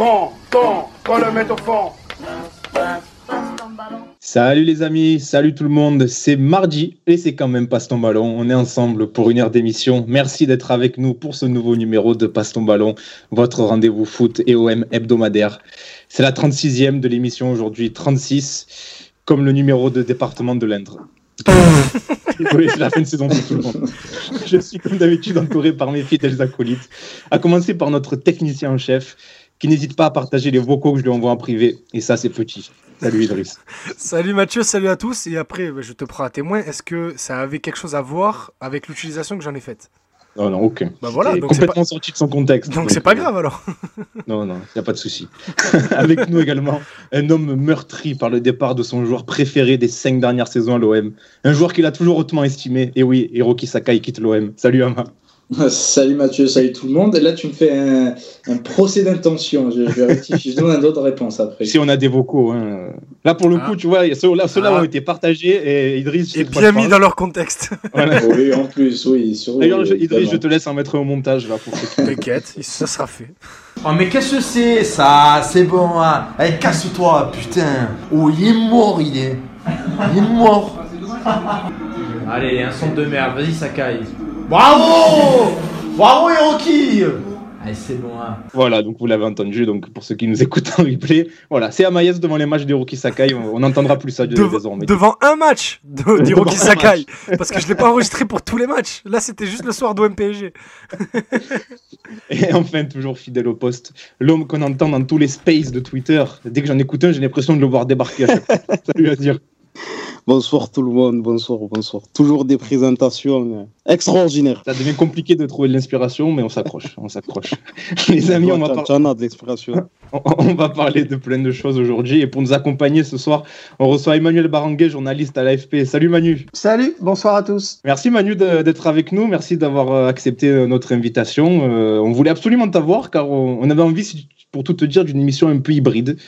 Fond, fond, qu'on le mette au fond. Salut les amis, salut tout le monde. C'est mardi et c'est quand même Passe ton ballon. On est ensemble pour une heure d'émission. Merci d'être avec nous pour ce nouveau numéro de Passe ton ballon, votre rendez-vous foot et OM hebdomadaire. C'est la 36e de l'émission aujourd'hui, 36, comme le numéro de département de l'Indre. oui, c'est la fin de saison pour tout le monde. Je suis comme d'habitude entouré par mes fidèles acolytes, à commencer par notre technicien en chef, qui n'hésite pas à partager les vocaux que je lui envoie en privé. Et ça, c'est petit. Salut Idriss. salut Mathieu, salut à tous. Et après, bah, je te prends à témoin. Est-ce que ça avait quelque chose à voir avec l'utilisation que j'en ai faite? Non, non, aucun. Bah voilà, donc c'est complètement pas- sorti de son contexte. Donc c'est pas grave alors. Non, non, il n'y a pas de souci. Avec nous également, un homme meurtri par le départ de son joueur préféré des cinq dernières saisons à l'OM. Un joueur qu'il a toujours hautement estimé. Et oui, Hiroki Sakai quitte l'OM. Salut Ama. Salut Mathieu, salut tout le monde. Et là, tu me fais un, un procès d'intention. Je, je vais rectifier. Je donne un autre réponse après. Si on a des vocaux. hein. Là, pour le Ah. coup, tu vois, ceux-là, Ah. ont été partagés et Idriss. Et bien mis dans leur contexte. Voilà. Oui, en plus, oui. D'ailleurs, Idriss, je te laisse en mettre au montage là pour ceux qui- T'inquiète, ça sera fait. Oh mais qu'est-ce que c'est ça? C'est bon, hein Allez, casse-toi, putain Oh, il est mort, il est Il est mort Allez, un son de merde, vas-y Sakai. Bravo Bravo, Hiroki Allez, c'est bon, hein. Voilà, donc vous l'avez entendu. Donc pour ceux qui nous écoutent en replay, voilà, c'est Amaïs devant les matchs d'Hiroki Sakai. On on n'entendra plus ça de- désormais. devant un match de- d'Hiroki Sakai. Parce que je l'ai pas enregistré pour tous les matchs. Là, c'était juste le soir d'OM PSG. Et enfin, toujours fidèle au poste, l'homme qu'on entend dans tous les spaces de Twitter. Dès que j'en écoute un, j'ai l'impression de le voir débarquer à chaque fois. Salut à dire. Bonsoir tout le monde, bonsoir, bonsoir. Toujours des présentations euh, extraordinaires. Ça devient compliqué de trouver de l'inspiration, mais on s'accroche, on s'accroche. Les amis, on va, par- de l'inspiration. on- on va parler de plein de choses aujourd'hui. Et pour nous accompagner ce soir, on reçoit Emmanuel Baranguet, journaliste à l'AFP. Salut Manu. Salut, bonsoir à tous. Merci Manu d'être avec nous. Merci d'avoir euh, accepté euh, notre invitation. Euh, on voulait absolument t'avoir car on, on avait envie, pour tout te dire, d'une émission un peu hybride.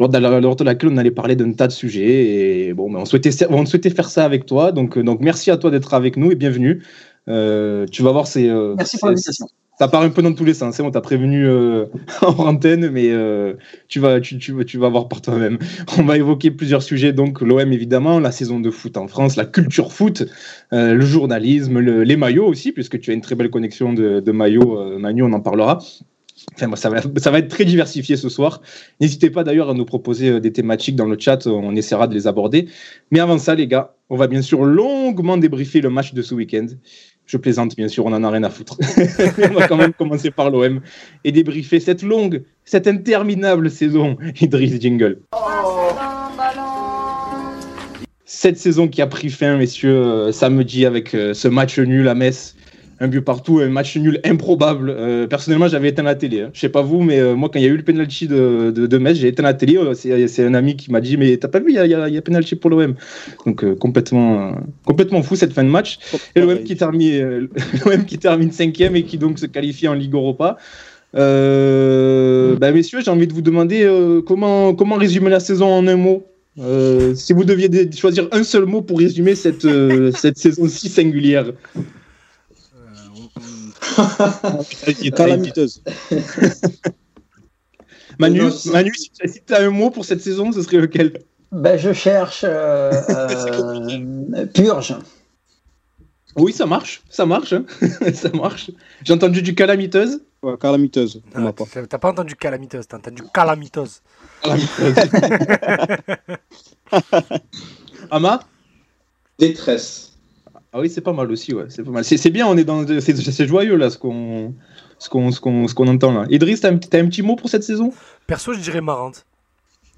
Lors de, la- lors de laquelle on allait parler d'un tas de sujets et bon, ben, on souhaitait, on souhaitait faire ça avec toi. Donc, euh, donc merci à toi d'être avec nous et bienvenue. Euh, tu vas voir, c'est euh, Merci pour l'invitation. ça part un peu dans tous les sens. hein. On t'a prévenu euh, en antenne, mais tu, vas, tu, tu, vas- tu vas voir par toi-même. On va évoquer plusieurs sujets. Donc, l'OM, évidemment, la saison de foot en France, la culture foot, le journalisme, le- les maillots aussi, puisque tu as une très belle connexion de, de maillots. Manu, on en parlera. Enfin, va, ça va être très diversifié ce soir. N'hésitez pas d'ailleurs à nous proposer euh, des thématiques dans le chat. On essaiera de les aborder. Mais avant ça, les gars, on va bien sûr longuement débriefer le match de ce week-end. Je plaisante, bien sûr, on en a rien à foutre. on va quand même commencer par l'OM et débriefer cette longue, cette interminable saison. Idriss Jingle. Cette saison qui a pris fin, messieurs, euh, samedi avec euh, ce match nul à Metz. Un but partout, un match nul improbable. Euh, personnellement, j'avais éteint la télé. Hein. Je sais pas vous, mais euh, moi, quand il y a eu le penalty de, de, de Metz, j'ai éteint la télé. Euh, C'est un ami qui m'a dit Mais t'as pas vu, il y a, y a, il y a penalty pour l'OM. Donc, complètement, complètement fou cette fin de match. Et l'OM qui termine, qui termine cinquième et qui donc se qualifie en Ligue Europa. Euh, bah, messieurs, j'ai envie de vous demander comment, comment résumer la saison en un mot? Si vous deviez choisir un seul mot pour résumer cette, cette saison si singulière. Calamiteuse. Manu, Manu si tu as un mot pour cette saison, ce serait lequel? Ben, je cherche euh, euh, Purge. Oui, ça marche, ça marche, hein. ça marche. J'ai entendu du calamiteuse. Ouais, calamiteuse, pour Ah, t'as pas entendu calamiteuse, t'as entendu calamiteuse. Calamiteuse. Ama? Détresse. Ah oui, c'est pas mal aussi, ouais. C'est pas mal. C'est bien, on est dans, c'est joyeux là, ce qu'on, ce qu'on, ce qu'on, qu'on entend là. Idriss, t'as un, un petit mot pour cette saison? Perso, je dirais marrante.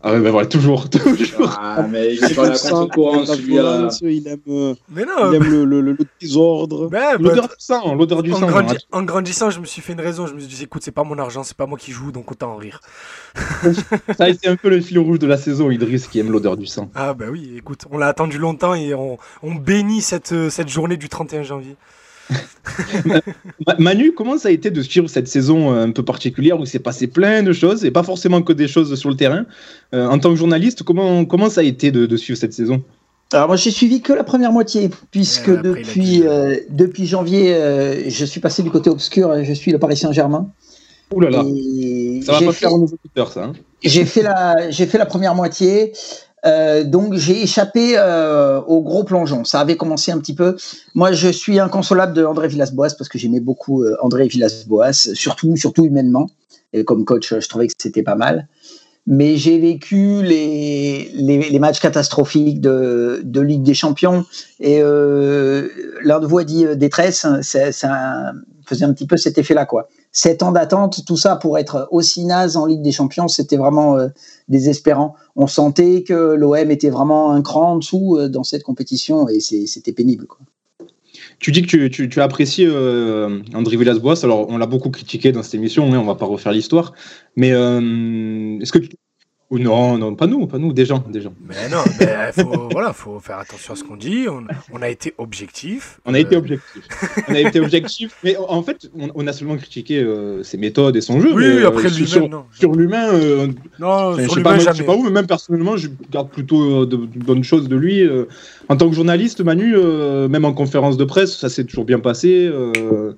Ah ouais, ben voilà, toujours, toujours. Ah, mais il est pas la contre-courant, La celui-là. violence, Il aime, euh, Mais non, il aime le, le, le- le désordre. ben, ben, L'odeur du sang, l'odeur du en, sang. grandi- hein. en grandissant, je me suis fait une raison. Je me suis dit, écoute, c'est pas mon argent, c'est pas moi qui joue, donc autant en rire. Ça a été un peu le fil rouge de la saison, Idriss, qui aime l'odeur du sang. Ah bah oui, écoute, on l'a attendu longtemps et on, on bénit cette, euh, cette journée du 31 janvier. Ma- Manu, comment ça a été de suivre cette saison euh, un peu particulière où il s'est passé plein de choses et pas forcément que des choses sur le terrain? Euh, En tant que journaliste, comment, comment ça a été de, de suivre cette saison? Alors moi j'ai suivi que la première moitié, puisque Ouais, depuis, euh, depuis janvier, euh, je suis passé du côté obscur et je suis le Paris Saint-Germain. Ouh là là. Et Ça va pas fait- faire aux auditeurs, ça. hein. J'ai fait la, j'ai fait la première moitié. Euh, donc j'ai échappé euh, au gros plongeon. Ça avait commencé un petit peu. Moi, je suis inconsolable de André Villas-Boas parce que j'aimais beaucoup euh, André Villas-Boas, surtout, surtout humainement. Et comme coach, je trouvais que c'était pas mal. Mais j'ai vécu les, les, matchs catastrophiques de, de Ligue des Champions. Et euh, l'un de vous a dit détresse, ça, faisait un petit peu cet effet-là, quoi. Sept ans d'attente, tout ça pour être aussi naze en Ligue des Champions, c'était vraiment euh, désespérant. On sentait que l'OM était vraiment un cran en dessous euh, dans cette compétition et c'était pénible. Quoi. Tu dis que tu, tu, tu as euh, André Villas-Boas. Alors, on l'a beaucoup critiqué dans cette émission, hein, on va pas refaire l'histoire. Mais euh, est-ce que. Ou non, non, pas nous, pas nous, des gens, des gens. Mais non, mais faut, voilà, faut faire attention à ce qu'on dit. On, on a été objectif. On a été Euh, objectif. On a été objectif, mais en fait, on, on a seulement critiqué euh, ses méthodes et son jeu. Oui, mais, euh, après sur- lui-même, sur, non. sur l'humain, euh, Non, je sur sais l'humain, pas, je sais pas où, mais même personnellement, je garde plutôt euh, de, de bonnes choses de lui. euh. En tant que journaliste, Manu, euh, même en conférence de presse, ça s'est toujours bien passé. euh,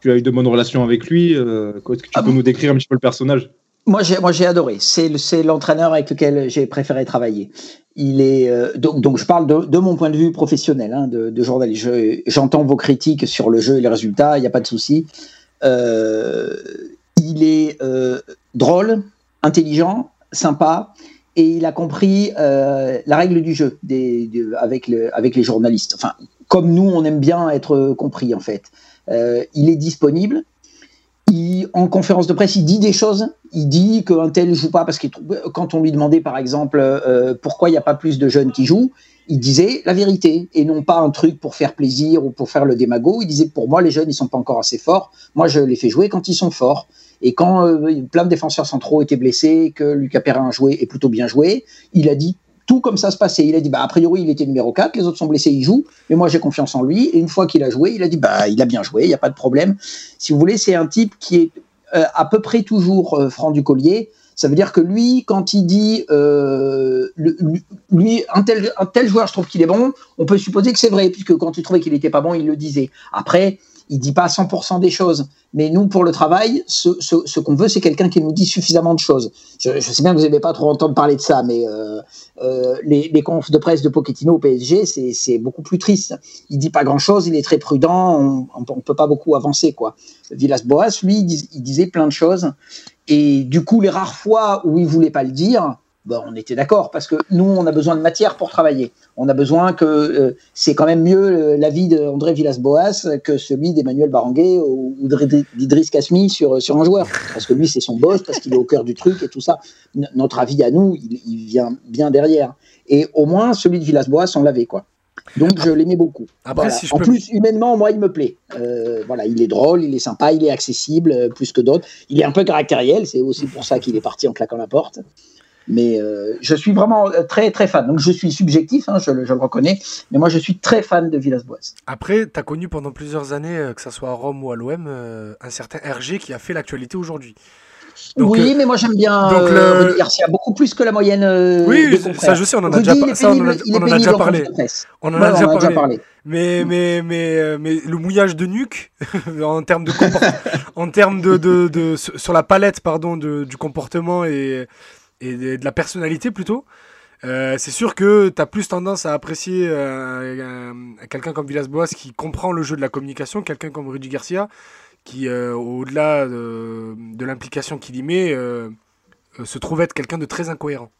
tu as eu de bonnes relations avec lui. euh, Est-ce que tu Ah peux bon nous décrire un petit peu le personnage? Moi, j'ai, moi, j'ai adoré. C'est, c'est l'entraîneur avec lequel j'ai préféré travailler. Il est euh, donc, donc, je parle de, de mon point de vue professionnel, hein, de, journaliste. Je- j'entends vos critiques sur le jeu et les résultats. Il n'y a pas de souci. Euh, il est euh, drôle, intelligent, sympa, et il a compris la règle du jeu des, de- avec, le, avec les journalistes. Enfin, comme nous, on aime bien être compris en fait. Il est disponible. Il, en conférence de presse, il dit des choses. Il dit qu'un tel joue pas parce que quand on lui demandait par exemple euh, pourquoi il n'y a pas plus de jeunes qui jouent, il disait la vérité et non pas un truc pour faire plaisir ou pour faire le démago. Il disait pour moi les jeunes ils sont pas encore assez forts. Moi je les fais jouer quand ils sont forts. Et quand euh, plein de défenseurs centraux étaient blessés, que Lucas Perrin a joué et plutôt bien joué, il a dit tout comme ça se passait. Il a dit bah a priori il était numéro 4, les autres sont blessés, il joue, mais moi j'ai confiance en lui. Et une fois qu'il a joué, il a dit bah il a bien joué, il n'y a pas de problème. Si vous voulez, c'est un type qui est euh, à peu près toujours euh, franc du collier. Ça veut dire que lui, quand il dit euh, lui, un tel, un tel joueur, je trouve qu'il est bon, on peut supposer que c'est vrai, puisque quand il trouvait qu'il n'était pas bon, il le disait. Après, il dit pas 100% des choses. Mais nous, pour le travail, ce, qu'on veut, c'est quelqu'un qui nous dit suffisamment de choses. Je, sais bien que vous n'aimez pas trop entendre parler de ça, mais euh, euh, les, les confs de presse de Pochettino au PSG, c'est beaucoup plus triste. Il dit pas grand-chose, il est très prudent, on ne peut pas beaucoup avancer. quoi. Villas-Boas, lui, il, dis- il disait plein de choses. Et du coup, les rares fois où il voulait pas le dire, on était d'accord parce que nous, on a besoin de matière pour travailler. On a besoin que euh, c'est quand même mieux euh, l'avis d'André Villas-Boas que celui d'Emmanuel Baranguet ou ou d'Idri- d'Idriss Kasmi sur, sur un joueur. Parce que lui, c'est son boss, parce qu'il est au cœur du truc et tout ça. N- notre avis à nous, il, il vient bien derrière. Et au moins, celui de Villas-Boas, on l'avait, quoi. Donc, je l'aimais beaucoup. Après, Voilà. si je en peux- plus, humainement, moi, il me plaît. Euh, voilà, il est drôle, il est sympa, il est accessible euh, plus que d'autres. Il est un peu caractériel, c'est aussi pour ça qu'il est parti en claquant la porte. Mais euh, je suis vraiment euh, très très fan. Donc je suis subjectif, hein, je, le, je le reconnais, mais moi je suis très fan de Villas-Boas. Après, tu as connu pendant plusieurs années, euh, que ce soit à Rome ou à l'OM, euh, un certain RG qui a fait l'actualité aujourd'hui. Donc, oui, mais moi j'aime bien donc le- Rudy Garcia beaucoup plus que la moyenne. Oui, ça, je sais, on en a Rudy, déjà, ça, on en a- on en déjà parlé. On en a déjà parlé. Mais, mais, mais, mais le mouillage de nuque, en termes de en termes de, de, de- sur sur la palette pardon du comportement et, et de, de la personnalité plutôt, euh, c'est sûr que tu as plus tendance à apprécier euh, un- quelqu'un comme Villas-Boas qui comprend le jeu de la communication, quelqu'un comme Rudy Garcia qui, euh, au-delà de, de l'implication qu'il y met, euh, se trouve être quelqu'un de très incohérent.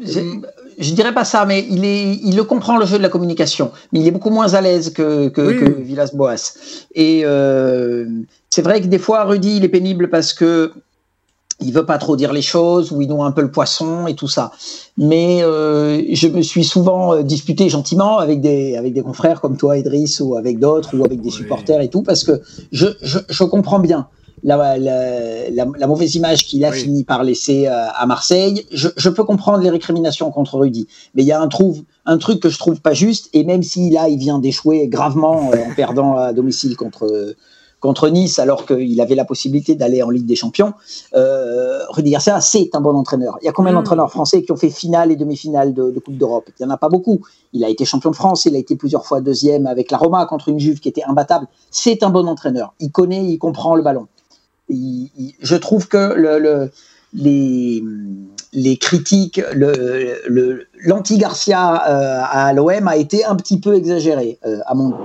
J'ai- Je dirais pas ça, mais il, est, il le comprend le jeu de la communication, mais il est beaucoup moins à l'aise que, que, Oui. que Villas-Boas. Et c'est vrai que des fois, Rudy, il est pénible parce que il veut pas trop dire les choses, ou il noie un peu le poisson et tout ça. Mais euh, je me suis souvent euh, disputé gentiment avec des, avec des confrères comme toi, Idriss, ou avec d'autres, ou avec des Oui. supporters et tout, parce que je, je, je comprends bien la, la, la, la mauvaise image qu'il a Oui. fini par laisser euh, à Marseille. Je, je peux comprendre les récriminations contre Rudy, mais il y a un, trouve, un truc que je trouve pas juste, et même si là, il vient d'échouer gravement en perdant à domicile contre, contre Nice, alors qu'il avait la possibilité d'aller en Ligue des Champions, euh, Rudy Garcia, c'est un bon entraîneur. Il y a combien Mm. d'entraîneurs français qui ont fait finale et demi-finale de, de Coupe d'Europe? Il n'y en a pas beaucoup. Il a été champion de France, il a été plusieurs fois deuxième avec la Roma contre une Juve qui était imbattable. C'est un bon entraîneur. Il connaît, il comprend le ballon. Il- il- je trouve que le, le- les, les critiques, le- l'anti-Garcia euh, à l'OM a été un petit peu exagéré, euh, à mon goût.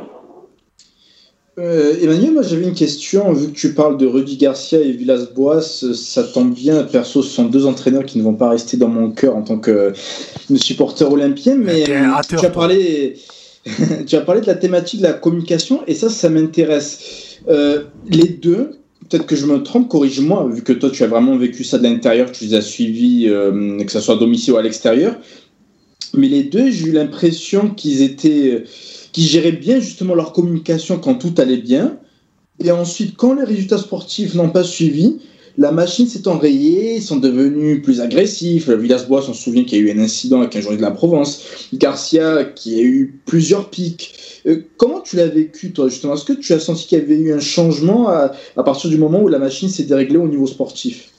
Euh, Emmanuel, moi j'avais une question. Vu que tu parles de Rudy Garcia et Villas-Boas, euh, ça tombe bien. Perso, ce sont deux entraîneurs qui ne vont pas rester dans mon cœur en tant que euh, supporter olympien. Mais euh, tu as parlé, tu as parlé de la thématique de la communication et ça, ça m'intéresse. Euh, les deux, peut-être que je me trompe, corrige-moi, vu que toi tu as vraiment vécu ça de l'intérieur, tu les as suivis, que ce soit à domicile ou à l'extérieur. Mais les deux, j'ai eu l'impression qu'ils étaient, qu'ils géraient bien justement leur communication quand tout allait bien. Et ensuite, quand les résultats sportifs n'ont pas suivi, la machine s'est enrayée, ils sont devenus plus agressifs. Villas-Boas, on se souvient qu'il y a eu un incident avec un joueur de la Provence. Garcia, qui a eu plusieurs pics. Euh, comment tu l'as vécu, toi, justement? Est-ce que tu as senti qu'il y avait eu un changement à partir du moment où la machine s'est déréglée au niveau sportif?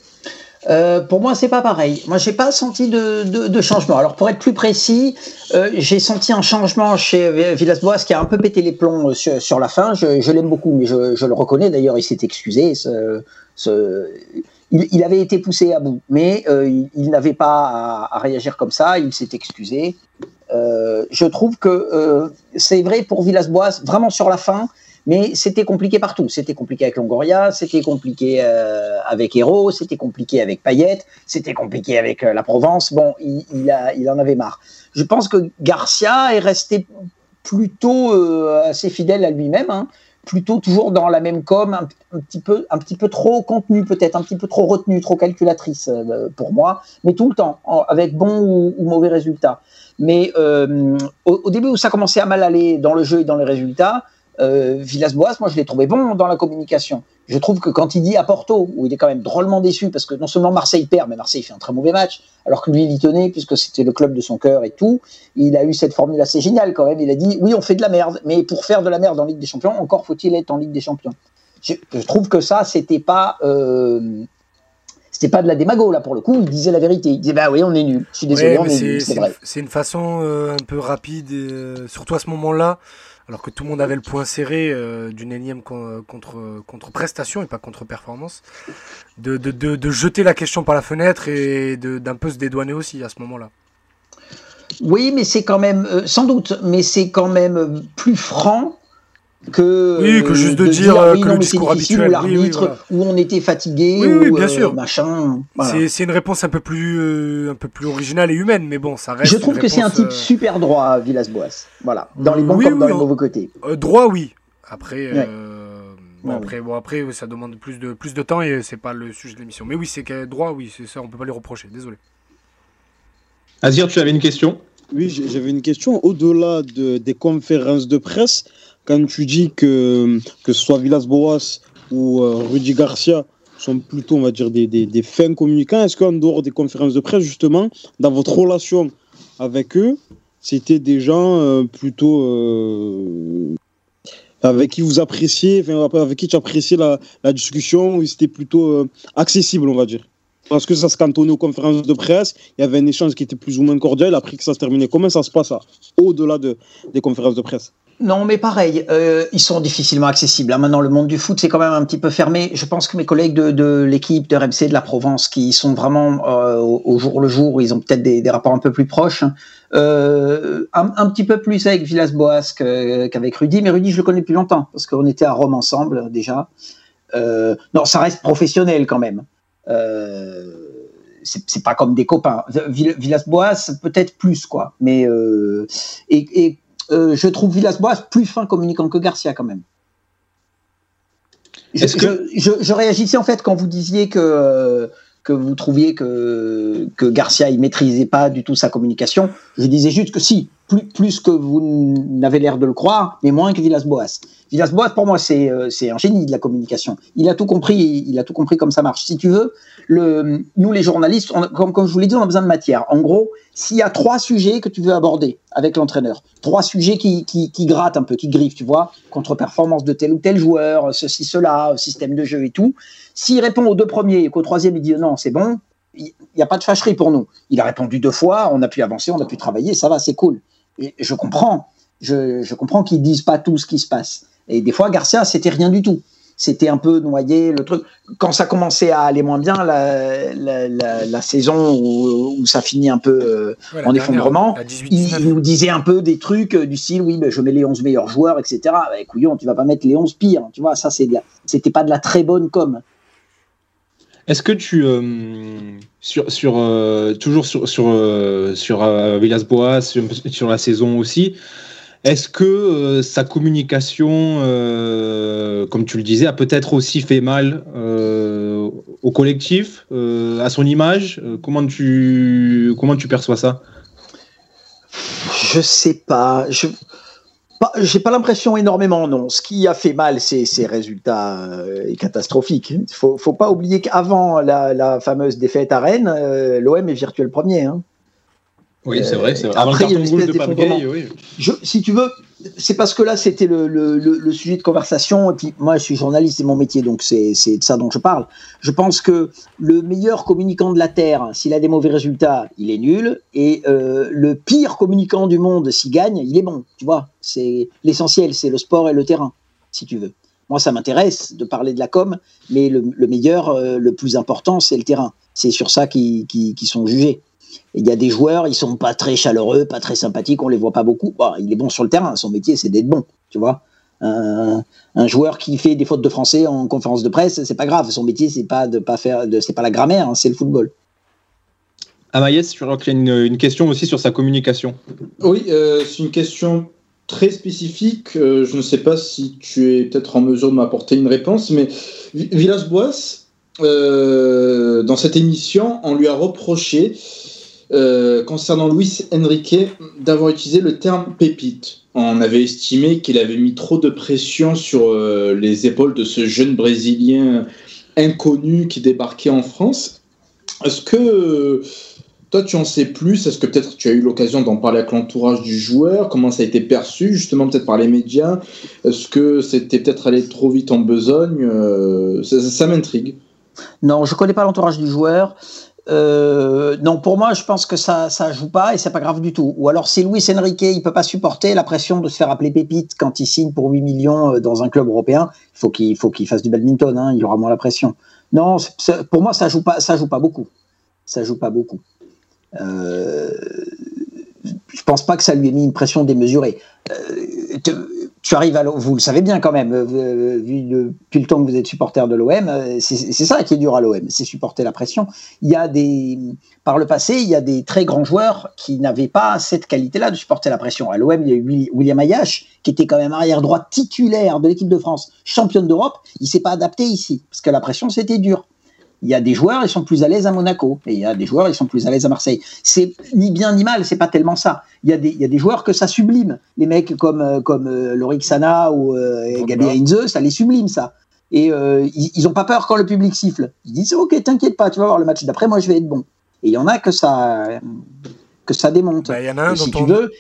Euh, pour moi, c'est pas pareil. Moi, j'ai pas senti de, de, changement. Alors, pour être plus précis, euh, j'ai senti un changement chez Vi- Villas-Boas qui a un peu pété les plombs euh, sur, sur la fin. Je, je l'aime beaucoup, mais je, je le reconnais. D'ailleurs, il s'est excusé. Il, avait été poussé à bout, mais il, n'avait pas à, réagir comme ça. Il s'est excusé. Je trouve que c'est vrai pour Villas-Boas, vraiment sur la fin. Mais c'était compliqué partout. C'était compliqué avec Longoria, c'était compliqué euh, avec Hérault, c'était compliqué avec Payet, c'était compliqué avec euh, la Provence. Bon, il, a, il en avait marre. Je pense que Garcia est resté plutôt euh, assez fidèle à lui-même, hein, plutôt toujours dans la même com, un, petit peu, un petit peu trop contenu peut-être, un petit peu trop retenu, trop calculatrice pour moi, mais tout le temps, avec bon ou, mauvais résultats. Mais au, au début où ça commençait à mal aller dans le jeu et dans les résultats, euh, Villas-Boas, moi je l'ai trouvé bon dans la communication. Je trouve que quand il dit à Porto, où il est quand même drôlement déçu, parce que non seulement Marseille perd, mais Marseille fait un très mauvais match, alors que lui il y tenait, puisque c'était le club de son cœur et tout, il a eu cette formule assez géniale quand même. Il a dit oui, on fait de la merde, mais pour faire de la merde en Ligue des Champions, encore faut-il être en Ligue des Champions. Je, je trouve que ça, c'était pas. Euh, c'était pas de la démago là pour le coup, il disait la vérité. Il disait bah oui, on est nul. Je suis désolé, Ouais, on est c'est nul, c'est vrai. une, c'est une façon euh, un peu rapide, surtout à ce moment-là, alors que tout le monde avait le point serré euh, d'une énième con- contre, contre prestation et pas contre performance, de, de, de, de jeter la question par la fenêtre et d'un peu se dédouaner aussi à ce moment-là. Oui, mais c'est quand même, euh, sans doute, mais c'est quand même euh, plus franc que. Oui, que juste de dire, euh, que le mais c'est discours habituel, Ou oui, oui, l'arbitre, voilà. où on était fatigué, Oui, oui, ou bien euh, sûr. machin. voilà. C'est une réponse un peu plus euh, un peu plus originale et humaine, mais bon, ça reste. Je trouve que c'est un type euh, super droit, Villas-Boas. Voilà, dans les bons Oui, comme dans oui, les mauvais côtés. Euh, droit, oui. Après, Ouais. euh, bon, Ouais, après, bon, après, oui, ça demande plus de, plus de temps et c'est pas le sujet de l'émission. Mais oui, c'est que droit, oui, c'est ça, on peut pas les reprocher. Désolé. Azir, tu avais une question? Oui, j'ai- j'avais une question. Au-delà de- des conférences de presse, quand tu dis que, que ce soit Villas-Boas ou euh, Rudy Garcia sont plutôt, on va dire, des, des, fins communicants, est-ce qu'en dehors des conférences de presse, justement, dans votre relation avec eux, c'était des gens euh, plutôt euh, avec qui vous appréciez, enfin, avec qui tu appréciais la, la discussion, c'était plutôt accessible, on va dire? Parce que ça se cantonnait aux conférences de presse, il y avait un échange qui était plus ou moins cordial, après que ça se terminait. Comment ça se passe au-delà de, des conférences de presse? Non, mais pareil, euh, ils sont difficilement accessibles. hein. Maintenant, le monde du foot, c'est quand même un petit peu fermé. Je pense que mes collègues de, l'équipe de RMC de la Provence, qui sont vraiment euh, au, jour le jour, ils ont peut-être des, rapports un peu plus proches, hein. euh, un, petit peu plus avec Villas-Boas qu'avec Rudy. Mais Rudy, je le connais depuis longtemps, parce qu'on était à Rome ensemble déjà. Non, ça reste professionnel quand même. C'est pas comme des copains. Vill- Villas-Boas, peut-être plus, quoi. Mais et euh, je trouve Villas-Boas plus fin communicant que Garcia quand même. Je, Est-ce que- je, je- je réagissais en fait quand vous disiez que, euh, que vous trouviez que, que Garcia il maîtrisait pas du tout sa communication. Je disais juste que si, plus, que vous n'avez l'air de le croire, mais moins que Villas-Boas. Villas-Boas, pour moi, c'est euh, c'est un génie de la communication. Il a tout compris, il a tout compris comme ça marche. Si tu veux, le, nous les journalistes, comme, comme je vous l'ai dit, on a besoin de matière. En gros, s'il y a trois sujets que tu veux aborder avec l'entraîneur, trois sujets qui, qui, qui grattent un peu, qui griffent, tu vois, contre-performance de tel ou tel joueur, ceci, cela, système de jeu et tout. S'il répond aux deux premiers et qu'au troisième il dit non, c'est bon, il n'y a pas de fâcherie pour nous. Il a répondu deux fois, on a pu avancer, on a pu travailler, ça va, c'est cool. Et je comprends, je, je comprends qu'ils disent pas tout ce qui se passe. Et des fois, Garcia, c'était rien du tout. c'était un peu noyé le truc. Quand ça commençait à aller moins bien, la, la, la, la saison où, où, ça finit un peu euh, Ouais, en effondrement, la 18, il, 19. il nous disait un peu des trucs euh, du style, oui, ben, je mets les 11 meilleurs joueurs, etc. Bah, couillon, tu vas pas mettre les 11 pires, tu vois, ça, c'est c'était pas de la très bonne com. Est-ce que tu euh, sur sur euh, toujours sur sur euh, sur Villas-Boas sur, la saison aussi est-ce que sa communication comme tu le disais a peut-être aussi fait mal au collectif à son image? Comment tu comment tu perçois ça? Je sais pas. Je j'ai pas l'impression énormément, non. Ce qui a fait mal, c'est ces résultats euh, catastrophiques. Faut, faut pas oublier qu'avant la, fameuse défaite à Rennes, euh, l'OM est virtuel premier. hein. Oui c'est vrai après, il y a une espèce d'effondrement. Oui. Si tu veux, c'est parce que là, c'était le, le, le, le sujet de conversation. Et puis, moi, je suis journaliste, c'est mon métier, donc c'est de ça dont je parle. Je pense que le meilleur communicant de la Terre, s'il a des mauvais résultats, il est nul. Et euh, le pire communicant du monde, s'il gagne, il est bon. Tu vois, c'est l'essentiel, c'est le sport et le terrain, si tu veux. Moi, ça m'intéresse de parler de la com, mais le, le meilleur, euh, le plus important, c'est le terrain. C'est sur ça qu'ils sont jugés. Il y a des joueurs, ils sont pas très chaleureux, pas très sympathiques, on les voit pas beaucoup. Il est bon sur le terrain, son métier c'est d'être bon, tu vois. Un, un joueur qui fait des fautes de français en conférence de presse, c'est pas grave. Son métier c'est pas de pas faire, c'est pas la grammaire, hein, c'est le football. Amaïs je crois qu'il y a une, une question aussi sur sa communication Oui, euh, c'est une question très spécifique. Euh, je ne sais pas si tu es peut-être en mesure de m'apporter une réponse, mais Vi- Villas-Boas, euh, dans cette émission, on lui a reproché, euh, concernant Luis Enrique, d'avoir utilisé le terme pépite. On avait estimé qu'il avait mis trop de pression sur euh, les épaules de ce jeune Brésilien inconnu qui débarquait en France. Est-ce que toi, tu en sais plus? Est-ce que peut-être tu as eu l'occasion d'en parler avec l'entourage du joueur? Comment ça a été perçu, justement, peut-être par les médias Est-ce que c'était peut-être allé trop vite en besogne? Euh, Ça, ça- m'intrigue. Non, je connais pas l'entourage du joueur. Euh, non, pour moi, je pense que ça ça joue pas et c'est pas grave du tout. Ou alors, si Luis Enrique, il peut pas supporter la pression de se faire appeler pépite quand il signe pour 8 millions euh, dans un club européen, il faut qu'il faut qu'il fasse du badminton. Hein, il y aura moins la pression. Non, pour moi, ça joue pas ça joue pas beaucoup. Ça joue pas beaucoup. Euh, je pense pas que ça lui ait mis une pression démesurée. Euh, tu arrives à, vous le savez bien quand même, euh, euh, vu depuis le temps que vous êtes supporter de l'OM, euh, c'est ça qui est dur à l'OM, c'est supporter la pression. Il y a des, par le passé, il y a des très grands joueurs qui n'avaient pas cette qualité-là de supporter la pression. À l'OM, il y a eu Willi- William Ayash, qui était quand même arrière droit titulaire de l'équipe de France, championne d'Europe. Il s'est pas adapté ici, parce que la pression c'était dur. Il y a des joueurs, ils sont plus à l'aise à Monaco, et il y a des joueurs, ils sont plus à l'aise à Marseille. C'est ni bien ni mal, c'est pas tellement ça. Il y, a des, il y a des joueurs que ça sublime. Les mecs comme, euh, comme euh, Lorik Sana ou euh. Gabi Heinze, ça les sublime, ça. Et euh, ils, ils ont pas peur quand le public siffle. Ils disent Ok, t'inquiète pas, tu vas voir le match d'après, moi je vais être bon. Et il y en a que ça, que ça démonte. Bah, Il y en a un si dont tu on- veux,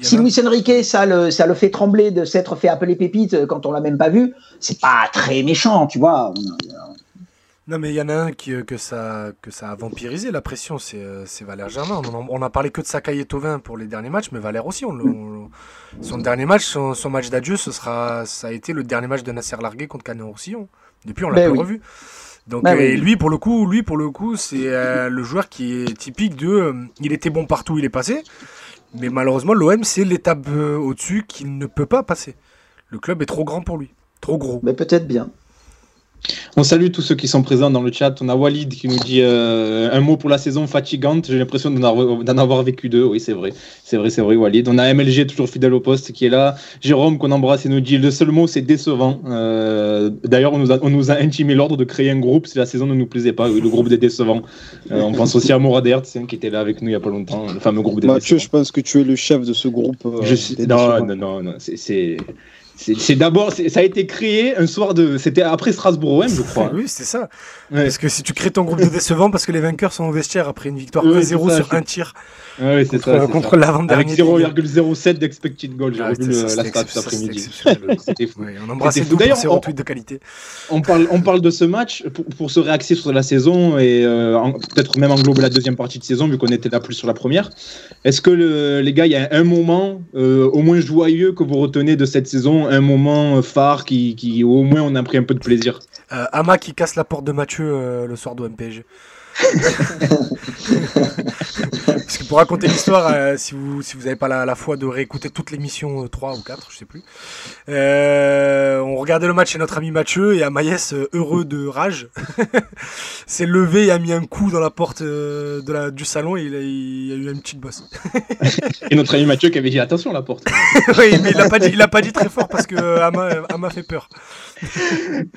si Luis Enrique, ça le, ça le fait trembler de s'être fait appeler pépite euh, quand on l'a même pas vu, c'est pas très méchant, tu vois. On- Non, mais il y en a un qui, euh, que, ça, que ça a vampirisé la pression, c'est euh, c'est Valère Germain. On, en- on a parlé que de Sakai et Tovin pour les derniers matchs, mais Valère aussi. On, son dernier match, son, son match d'adieu, ce sera, ça a été le dernier match de Nasser Largué contre Canet Roussillon. Depuis, on l'a Ben plus oui. revu. Donc, Ben euh, oui. et lui, pour le coup, lui, pour le coup, c'est euh, le joueur qui est typique de. euh, il était bon partout où il est passé, mais malheureusement, l'OM, c'est l'étape euh, au-dessus qu'il ne peut pas passer. Le club est trop grand pour lui, trop gros. Mais peut-être bien. On salue tous ceux qui sont présents dans le chat. On a Walid qui nous dit euh, un mot pour la saison fatigante. J'ai l'impression d'en avoir, vécu deux. Oui, c'est vrai. C'est vrai, c'est vrai, Walid. On a MLG, toujours fidèle au poste, qui est là. Jérôme, qu'on embrasse, et nous dit le seul mot, c'est décevant. Euh, D'ailleurs, on, nous a- on nous a intimé l'ordre de créer un groupe si la saison ne nous plaisait pas. Oui, le groupe des décevants. Euh, on pense aussi à Mourad Hertz, hein, qui était là avec nous il n'y a pas longtemps. Le fameux groupe des Mathieu, décevants. je pense que tu es le chef de ce groupe. Je suis... des Non, non, non, non. C'est. C'est- d'abord, ça a été créé un soir de. C'était après Strasbourg OM, je crois. Oui, c'est ça. Ouais. Parce que si tu crées ton groupe de décevants, parce que les vainqueurs sont au vestiaire après une victoire Ouais, 1-0 c'est ça, sur un tir Ouais, contre, ça. contre l'avant-dernier. Avec des- 0,07 d'expected goal, j'ai Ah, revu la stat cet après-midi. C'était fou. On embrasse fou. D'ailleurs, on- retweets de qualité. On parle, on parle de ce match pour, pour se réaxer sur la saison et euh, peut-être même englober la deuxième partie de saison vu qu'on était là plus sur la première. Est-ce que le- les gars, il y a un moment euh, au moins joyeux que vous retenez de cette saison moment, un moment phare qui, qui, au moins, on a pris un peu de plaisir. Euh, Ama qui casse la porte de Mathieu euh, le soir de MPG. Parce que pour raconter l'histoire, euh, si vous si vous n'avez pas la, la foi de réécouter toute l'émission euh, 3 ou 4, je sais plus, euh, on regardait le match chez notre ami Mathieu et Amaïs, euh, heureux de rage, s'est levé et a mis un coup dans la porte de la, du salon et il a, il a eu une petite bosse. Et notre ami Mathieu qui avait dit attention à la porte. oui, mais il l'a pas dit, il l'a pas dit très fort parce que Ama, Ama fait peur.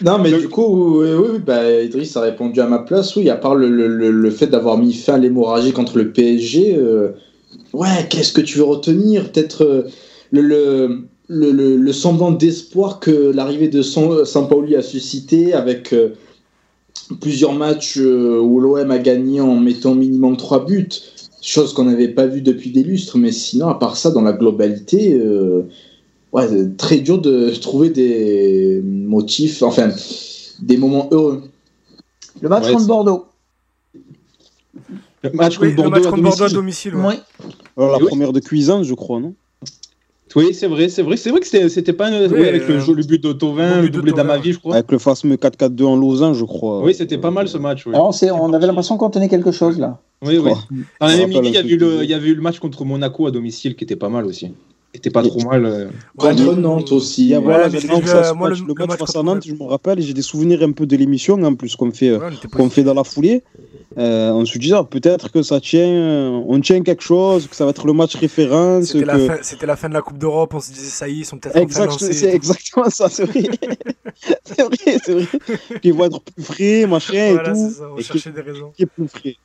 Non, mais du coup, oui, oui, bah, Idriss a répondu à ma place. Oui, à part le, le, le, le fait d'avoir mis fin à l'hémorragie contre le PSG, euh, ouais, qu'est-ce que tu veux retenir? Peut-être euh, le, le, le, le, le semblant d'espoir que l'arrivée de San- Sampaoli a suscité avec euh, plusieurs matchs euh, où l'OM a gagné en mettant minimum 3 buts, chose qu'on n'avait pas vue depuis des lustres. Mais sinon, à part ça, dans la globalité, euh, ouais, très dur de trouver des motifs, enfin, des moments heureux. Le match Ouais, contre Bordeaux. Le match Oui, contre le Bordeaux, match à contre Bordeaux à domicile. ouais. Alors, la oui. première de Cuisance, je crois, non? Oui, c'est vrai, c'est vrai, c'est vrai que c'était c'était pas un- Oui, oui, avec le, euh, jeu- le but de Tovin, le le but de doublé d'Amavi, je crois. Avec le fameux 4-4-2 en Lausanne, je crois. Oui, c'était pas mal ce match. Oui, Alors, c'est- on avait l'impression qu'on tenait quelque chose là. oui. oui. Dans la même il y, eu le, il y avait eu le match contre Monaco à domicile qui était pas mal aussi. Était pas trop mal. euh. Ouais, Contre Nantes aussi. Ouais, voilà, ça euh, moi, match- le- le, le match face à contre- Nantes, je me rappelle, et j'ai des souvenirs un peu de l'émission en plus qu'on fait, qu'on fait dans la foulée. Euh, on se dit, ah, peut-être que ça tient, euh, on tient quelque chose, que ça va être le match référence. C'était la, fin- c'était la fin de la Coupe d'Europe, on se disait ça y est, ils sont peut-être en Exact, c'est exactement ça, c'est vrai. c'est vrai, c'est vrai. Qu'ils vont être plus frais, machin Voilà, et tout. c'est ça, on et cherchait des raisons. qui est plus frais.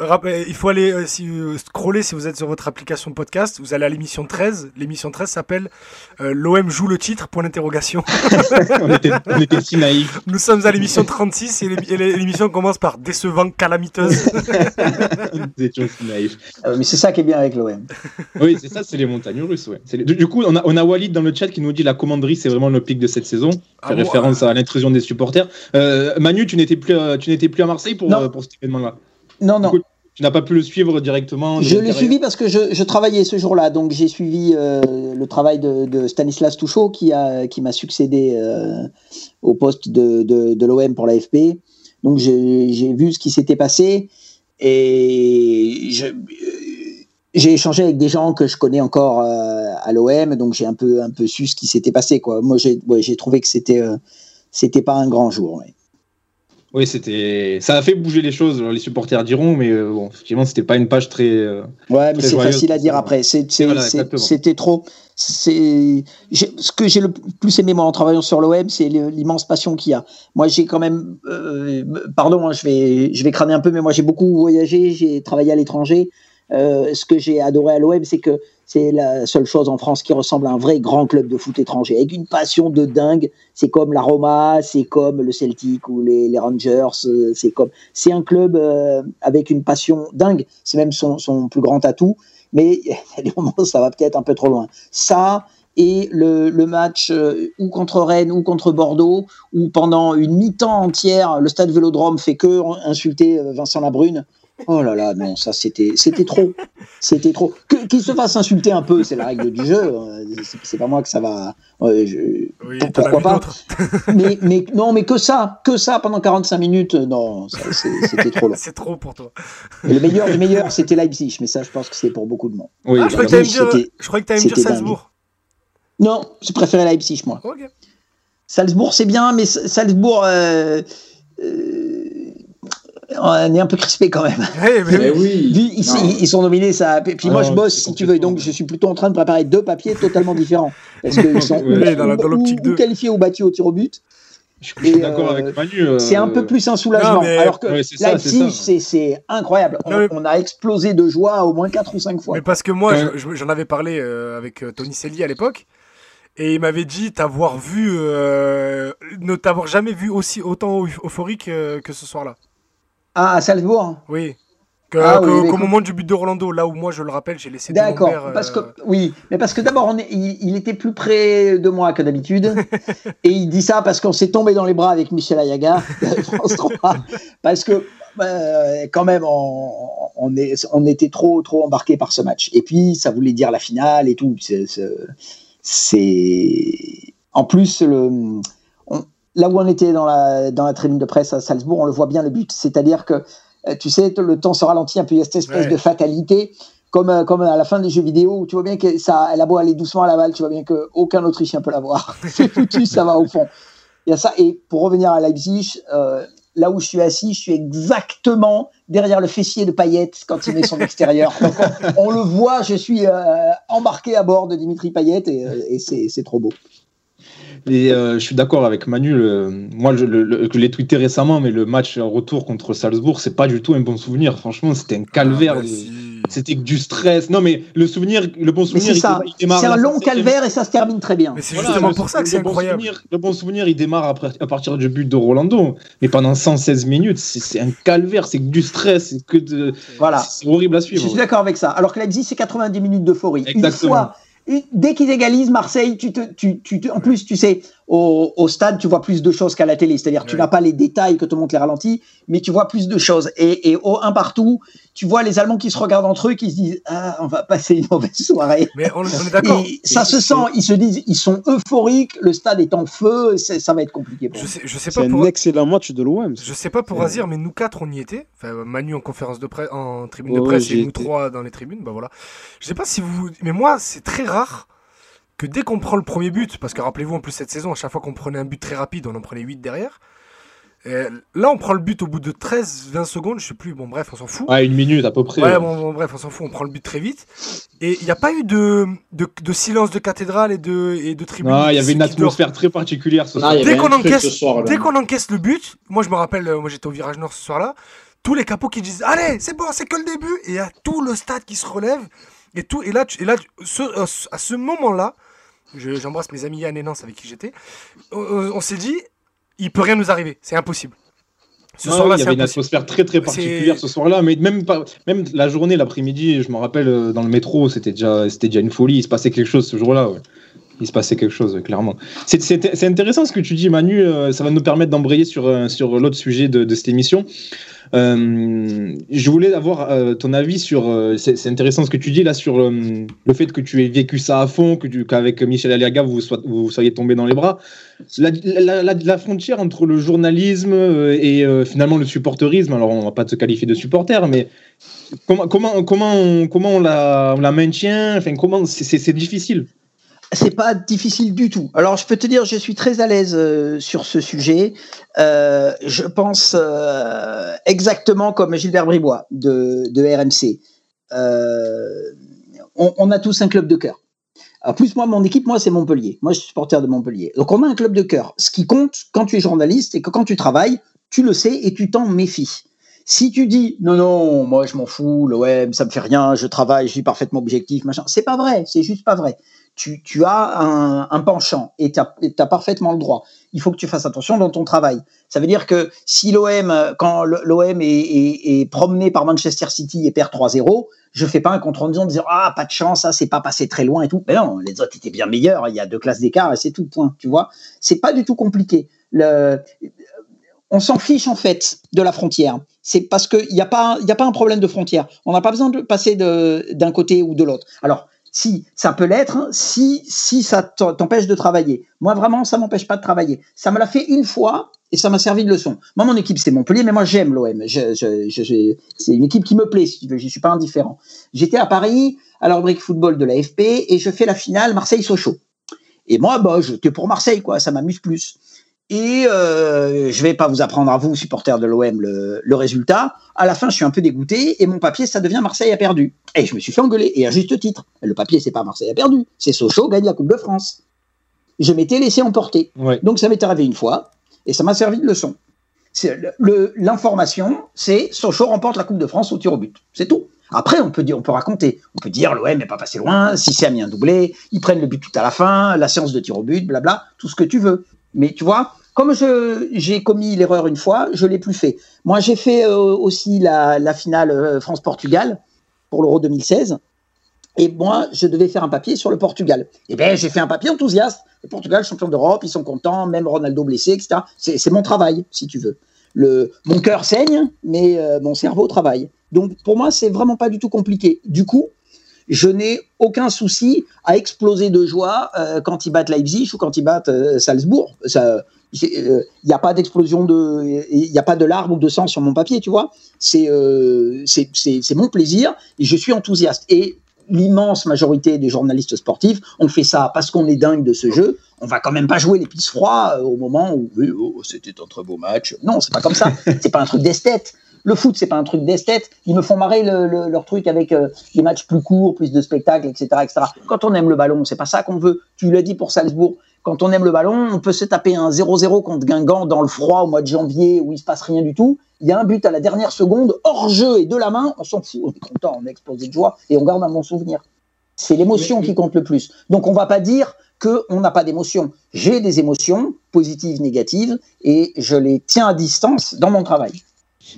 Il faut aller euh, si, euh, scroller si vous êtes sur votre application podcast. Vous allez à l'émission 13. L'émission 13 s'appelle euh, L'OM joue le titre Point d'interrogation. on, était, on était si naïfs. Nous sommes à l'émission 36 et l'é- et l'é- l'émission commence par décevant, calamiteuse. Nous étions si naïfs. Euh, mais c'est ça qui est bien avec l'OM. Oui, c'est ça, c'est les montagnes russes. Ouais. C'est les- Du, coup, on a, on a Walid dans le chat qui nous dit la commanderie, c'est vraiment le pic de cette saison. Ah fait bon, référence à l'intrusion des supporters. Euh, Manu, tu n'étais plus, à- tu n'étais plus à Marseille pour, euh, pour cet événement-là. Non, non. Coup, tu n'as pas pu le suivre directement. Je l'ai suivi parce que je, je travaillais ce jour-là, donc j'ai suivi euh, le travail de, de Stanislas Touchot qui a qui m'a succédé euh, au poste de, de, de l'OM pour l'AFP. Donc j'ai vu ce qui s'était passé et euh, j'ai échangé avec des gens que je connais encore euh, à l'OM, donc j'ai un peu un peu su ce qui s'était passé quoi. Moi j'ai ouais, trouvé que c'était c'était pas un grand jour. ouais. Oui, c'était. Ça a fait bouger les choses, les supporters diront, mais euh, bon, effectivement, c'était pas une page très. euh, Ouais, mais c'est facile à dire après. Voilà. C'était trop. C'est ce que j'ai le plus aimé moi en travaillant sur l'OM, c'est l'immense passion qu'il y a. Moi, j'ai quand même, euh, pardon, hein, je vais, je vais crâner un peu, mais moi j'ai beaucoup voyagé, j'ai travaillé à l'étranger. Euh, ce que j'ai adoré à l'OM, c'est que c'est la seule chose en France qui ressemble à un vrai grand club de foot étranger, avec une passion de dingue. C'est comme la Roma, c'est comme le Celtic ou les, Rangers. euh, C'est comme, c'est un club euh, avec une passion dingue. C'est même son, son plus grand atout. Mais il y a des moments ça va peut-être un peu trop loin. Ça et le, le match ou contre Rennes ou contre Bordeaux, où pendant une mi-temps entière, le stade Vélodrome fait que insulter Vincent Labrune. Oh là là, non, ça c'était c'était trop. C'était trop. Que- Qu'il se fasse insulter un peu, c'est la règle du jeu. euh, c'est- C'est pas moi que ça va. euh, je- Oui, pourquoi pas? mais, mais non, mais que ça, que ça pendant 45 minutes, non, ça, c'est- c'était trop long. C'est trop pour toi. Et le meilleur du meilleur, c'était Leipzig, mais ça, je pense que c'est pour beaucoup de monde. Oui, Ah, je croyais que t'allais me dire, je croyais que t'allais me dire c'était Salzbourg. Non, j'ai préféré Leipzig, moi. Ok. Salzbourg, c'est bien, mais Salzbourg, euh, euh, on est un peu crispé quand même. Mais oui. ils, ils- ils sont nominés, ça. Puis puis moi, Ah, je bosse, c'est si tu veux, donc je suis plutôt en train de préparer deux papiers totalement différents. Parce qu'ils sont ou- dans la- dans ou- l'optique ou deux. qualifiés ou battus au tir au but. Je je suis d'accord euh, avec Manu. euh, C'est un peu plus un soulagement. Non, mais- Alors que Ouais, c'est ça, Leipzig, incroyable. On, Non, mais- on a explosé de joie au moins 4 ou 5 fois. Mais parce que moi, Ouais. je- je- j'en avais parlé euh, avec euh, Tony Selly à l'époque, et il m'avait dit t'avoir vu, euh, ne t'avoir jamais vu aussi autant eu- euphorique euh, que ce soir-là. Ah, à Salzbourg Oui. Que- Ah oui, Qu'au moment du but de Rolando, là où moi je le rappelle, j'ai laissé D'accord, euh, parce que oui, mais parce que d'abord il, il était plus près de moi que d'habitude, et il dit ça parce qu'on s'est tombé dans les bras avec Michel Ayaga France 3, parce que euh, quand même on, on, est, on était trop trop embarqué par ce match. Et puis ça voulait dire la finale et tout. C'est en plus le on- là où on était dans la dans la tribune de presse à Salzbourg, on le voit bien le but, c'est-à-dire que euh, tu sais le temps se ralentit un peu, il y a cette espèce Ouais. de fatalité. Comme, euh, comme à la fin des jeux vidéo où tu vois bien que ça, elle a beau aller doucement à la balle, tu vois bien que aucun Autrichien peut l'avoir. C'est foutu, ça va au fond. Il y a ça. Et pour revenir à Leipzig, euh, là où je suis assis, je suis exactement derrière le fessier de Payet quand il met son extérieur. Donc on, on le voit, je suis euh, embarqué à bord de Dimitri Payet et, et c'est trop beau. Et euh, je suis d'accord avec Manu. le- moi, je, le, le- je l'ai tweeté récemment, mais le match en retour contre Salzbourg, c'est pas du tout un bon souvenir. Franchement, c'était un calvaire. Ah, bah. C'était que du stress. Non, mais le souvenir, le bon souvenir, c'est ça, il démarre c'est un long 107e. calvaire et ça se termine très bien. Mais c'est Voilà, justement pour ça que le c'est bon incroyable. souvenir- le bon souvenir, il démarre après, à partir du but de Rolando. Mais pendant 116 minutes, c'est c'est un calvaire, c'est que du stress, c'est que de... Voilà. C'est horrible à Je suivre. suis d'accord avec ça. Alors que Leipzig, c'est 90 minutes d'euphorie. Une Exactement. fois, une- dès qu'ils égalisent Marseille, tu te, tu, tu te- en plus, tu sais, au, au stade, tu vois plus de choses qu'à la télé. C'est-à-dire, tu n'as pas les détails que te montrent les ralentis, mais tu vois plus de choses. Et, et au un partout, tu vois les Allemands qui se regardent entre eux, qui se disent, ah, on va passer une mauvaise soirée. Mais on, on est d'accord. Et ça se sent, ils se disent, ils sont euphoriques, le stade est en feu, c'est- ça va être compliqué pour Je eux. sais, je sais C'est pas un pour. excellent match de l'OM. Je sais pas pour Azir, mais nous quatre on y était. Enfin, Manu en conférence de presse, en tribune de presse et nous trois dans les tribunes. Bah voilà. Je sais pas si vous, mais moi c'est très rare que dès qu'on prend le premier but, parce que rappelez-vous en plus cette saison, à chaque fois qu'on prenait un but très rapide, on en prenait 8 derrière. Euh, là, on prend le but au bout de 13-20 secondes, je sais plus. Bon, bref, on s'en fout. Ouais, une minute à peu près. Ouais, bon, bon, bref, on s'en fout, on prend le but très vite. Et il n'y a pas eu de, de, de silence de cathédrale et de, et de tribune. Il y avait une atmosphère très particulière ce soir. Dès qu'on encaisse, ce soir, là. dès qu'on encaisse le but, moi je me rappelle, euh, moi j'étais au virage nord ce soir-là, tous les capots qui disent allez c'est bon c'est que le début et il y a tout le stade qui se relève et tout et là tu- et là tu- ce- euh, à ce moment-là, j'embrasse mes amis Yann et Nance avec qui j'étais, on, on- on s'est dit il peut rien nous arriver, c'est impossible. Ce soir-là il y avait une atmosphère très très particulière ce soir-là, mais même pas, même la journée, l'après-midi, je me rappelle euh, dans le métro, c'était déjà, c'était déjà une folie. Il se passait quelque chose ce jour-là. ouais. Il se passait quelque chose, clairement. C'est- intéressant ce que tu dis, Manu. euh, ça va nous permettre d'embrayer sur euh, sur l'autre sujet de, de cette émission. Euh, je voulais avoir euh, ton avis sur. euh, c'est intéressant ce que tu dis là sur le fait que tu aies vécu ça à fond, que qu'avec Michel Aliaga vous, soyez- tombé dans les bras. La, frontière entre le journalisme et finalement le supporterisme. Alors on va pas te qualifier de supporter, mais comment comment comment on, comment la, on la maintient? Enfin c'est difficile. C'est pas difficile du tout. Alors, je peux te dire, je suis très à l'aise euh, sur ce sujet. Euh, je pense euh, exactement comme Gilbert Bribois de, RMC. On, a tous un club de cœur. En plus, moi, mon équipe, moi, c'est Montpellier. Moi, je suis supporter de Montpellier. Donc, on a un club de cœur. Ce qui compte quand tu es journaliste, et que quand tu travailles, tu le sais et tu t'en méfies. Si tu dis non, non, moi, je m'en fous, l'OM, ça me fait rien, je travaille, je suis parfaitement objectif, machin, c'est pas vrai, c'est juste pas vrai tu, as un, penchant et tu as, parfaitement le droit. Il faut que tu fasses attention dans ton travail. Ça veut dire que si l'OM, quand l'OM est, promené par Manchester City et perd 3-0, je fais pas un compte rendu en disant ah pas de chance, ça c'est pas passé très loin et tout. Mais non, les autres étaient bien meilleurs. Il y a deux classes d'écart et c'est tout point. Tu vois, c'est pas du tout compliqué. Le, on s'en fiche en fait de la frontière. C'est parce qu'il n'y a pas, a pas un problème de frontière. On n'a pas besoin de passer d'un côté ou de l'autre. Alors si ça peut l'être, si si ça t'empêche de travailler. Moi vraiment, ça m'empêche pas de travailler. Ça me l'a fait une fois et ça m'a servi de leçon. Moi, mon équipe c'est Montpellier, mais moi j'aime l'OM. C'est une équipe qui me plaît, si tu veux. Je suis pas indifférent. J'étais à Paris à la rubrique football de l'AFP et je fais la finale Marseille-Sochaux. Et moi, bah, j'étais pour Marseille, quoi. Ça m'amuse plus. Et euh, je vais pas vous apprendre à vous, supporters de l'OM, le, le, résultat. À la fin, je suis un peu dégoûté et mon papier, ça devient Marseille a perdu. Et je me suis fait engueuler, et à juste titre. Le papier, c'est pas Marseille a perdu, c'est Sochaux gagne la Coupe de France. Je m'étais laissé emporter. Ouais. Donc ça m'est arrivé une fois, et ça m'a servi de leçon. L'information, c'est Sochaux remporte la Coupe de France au tir au but. C'est tout. Après, on peut dire, on peut raconter. On peut dire l'OM n'est pas passé loin, si c'est a mis un doublé, ils prennent le but tout à la fin, la séance de tir au but, blabla, tout ce que tu veux. Mais tu vois, comme j'ai commis l'erreur une fois, je l'ai plus fait. Moi, j'ai fait euh, aussi la, la finale euh, France-Portugal pour l'Euro 2016. Et moi, je devais faire un papier sur le Portugal. Et bien, j'ai fait un papier enthousiaste. Le Portugal, champion d'Europe, ils sont contents, même Ronaldo blessé, etc. C'est mon travail, si tu veux. Le, mon cœur saigne, mais euh, mon cerveau travaille. Donc, pour moi, c'est vraiment pas du tout compliqué. Du coup, je n'ai aucun souci à exploser de joie euh, quand ils battent Leipzig ou quand ils battent euh, Salzbourg. Il n'y a pas d'explosion de, il n'y a pas de larmes ou de sang sur mon papier, tu vois. C'est euh, mon plaisir et je suis enthousiaste. Et l'immense majorité des journalistes sportifs ont fait ça parce qu'on est dingue de ce jeu. On va quand même pas jouer les pistes froids euh, au moment où oui, oh, c'était un très beau match. Non, c'est pas comme ça. c'est pas un truc d'esthète. Le foot, c'est pas un truc d'esthète. Ils me font marrer le, le- leur truc avec euh, des matchs plus courts, plus de spectacles, etc., etc. Quand on aime le ballon, c'est pas ça qu'on veut. Tu l'as dit pour Salzbourg. Quand on aime le ballon, on peut se taper un 0-0 contre Guingamp dans le froid au mois de janvier où il se passe rien du tout. Il y a un but à la dernière seconde, hors jeu et de la main, on s'en fout, on est content, on a explosé de joie et on garde un bon souvenir. C'est l'émotion qui compte le plus. Donc on va pas dire que on n'a pas d'émotions. J'ai des émotions, positives, négatives, et je les tiens à distance dans mon travail.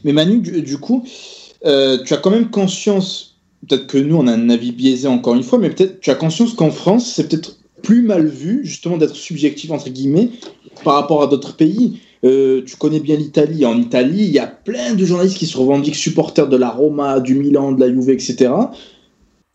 Mais Manu, du, coup, euh, tu as quand même conscience, peut-être que nous, on a un avis biaisé encore une fois, mais peut-être tu as conscience qu'en France, c'est peut-être plus mal vu, justement, d'être subjectif, entre guillemets, par rapport à d'autres pays. Euh, tu connais bien l'Italie. En Italie, il y a plein de journalistes qui se revendiquent supporters de la Roma, du Milan, de la Juve, etc.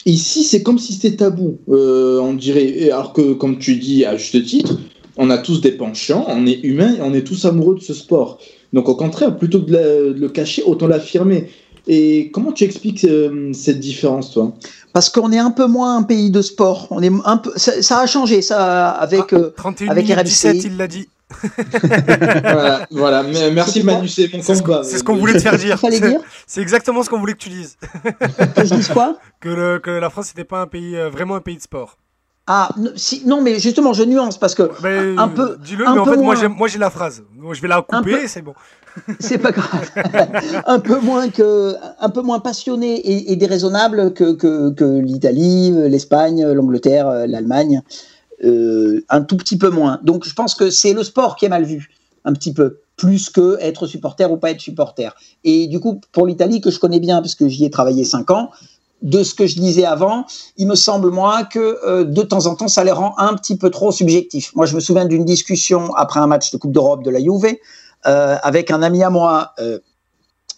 Ici, c'est comme si c'était tabou, euh, on dirait. Alors que, comme tu dis à juste titre, on a tous des penchants, on est humain et on est tous amoureux de ce sport. Donc, au contraire, plutôt que de, la- de le cacher, autant l'affirmer. Et comment tu expliques euh, cette différence, toi? Parce qu'on est un peu moins un pays de sport. On est un peu, ça, ça a changé ça avec. euh, 31 avec RMC. 17, il l'a dit. voilà, voilà. Merci Manu, c'est mon combat. qu'on- c'est ce qu'on voulait te faire dire. C'est exactement ce qu'on voulait que tu dises. que je dise quoi? Que, le- que la France n'était pas un pays, euh, vraiment un pays de sport. Ah si, non, mais justement, je nuance parce que Mais, un peu, Dis-le, mais en peu fait, moi moins. j'ai, moi j'ai la phrase. Je vais la couper c'est bon. c'est pas grave, un peu moins que, un peu moins passionné et, et déraisonnable que, que, que l'Italie, l'Espagne, l'Angleterre, l'Allemagne, euh, un tout petit peu moins. Donc, je pense que c'est le sport qui est mal vu, un petit peu, plus que être supporter ou pas être supporter. Et du coup, pour l'Italie que je connais bien, parce que j'y ai travaillé cinq ans. De ce que je disais avant, il me semble moi que euh, de temps en temps, ça les rend un petit peu trop subjectifs. Moi, je me souviens d'une discussion après un match de Coupe d'Europe de la Juve euh, avec un ami à moi, euh,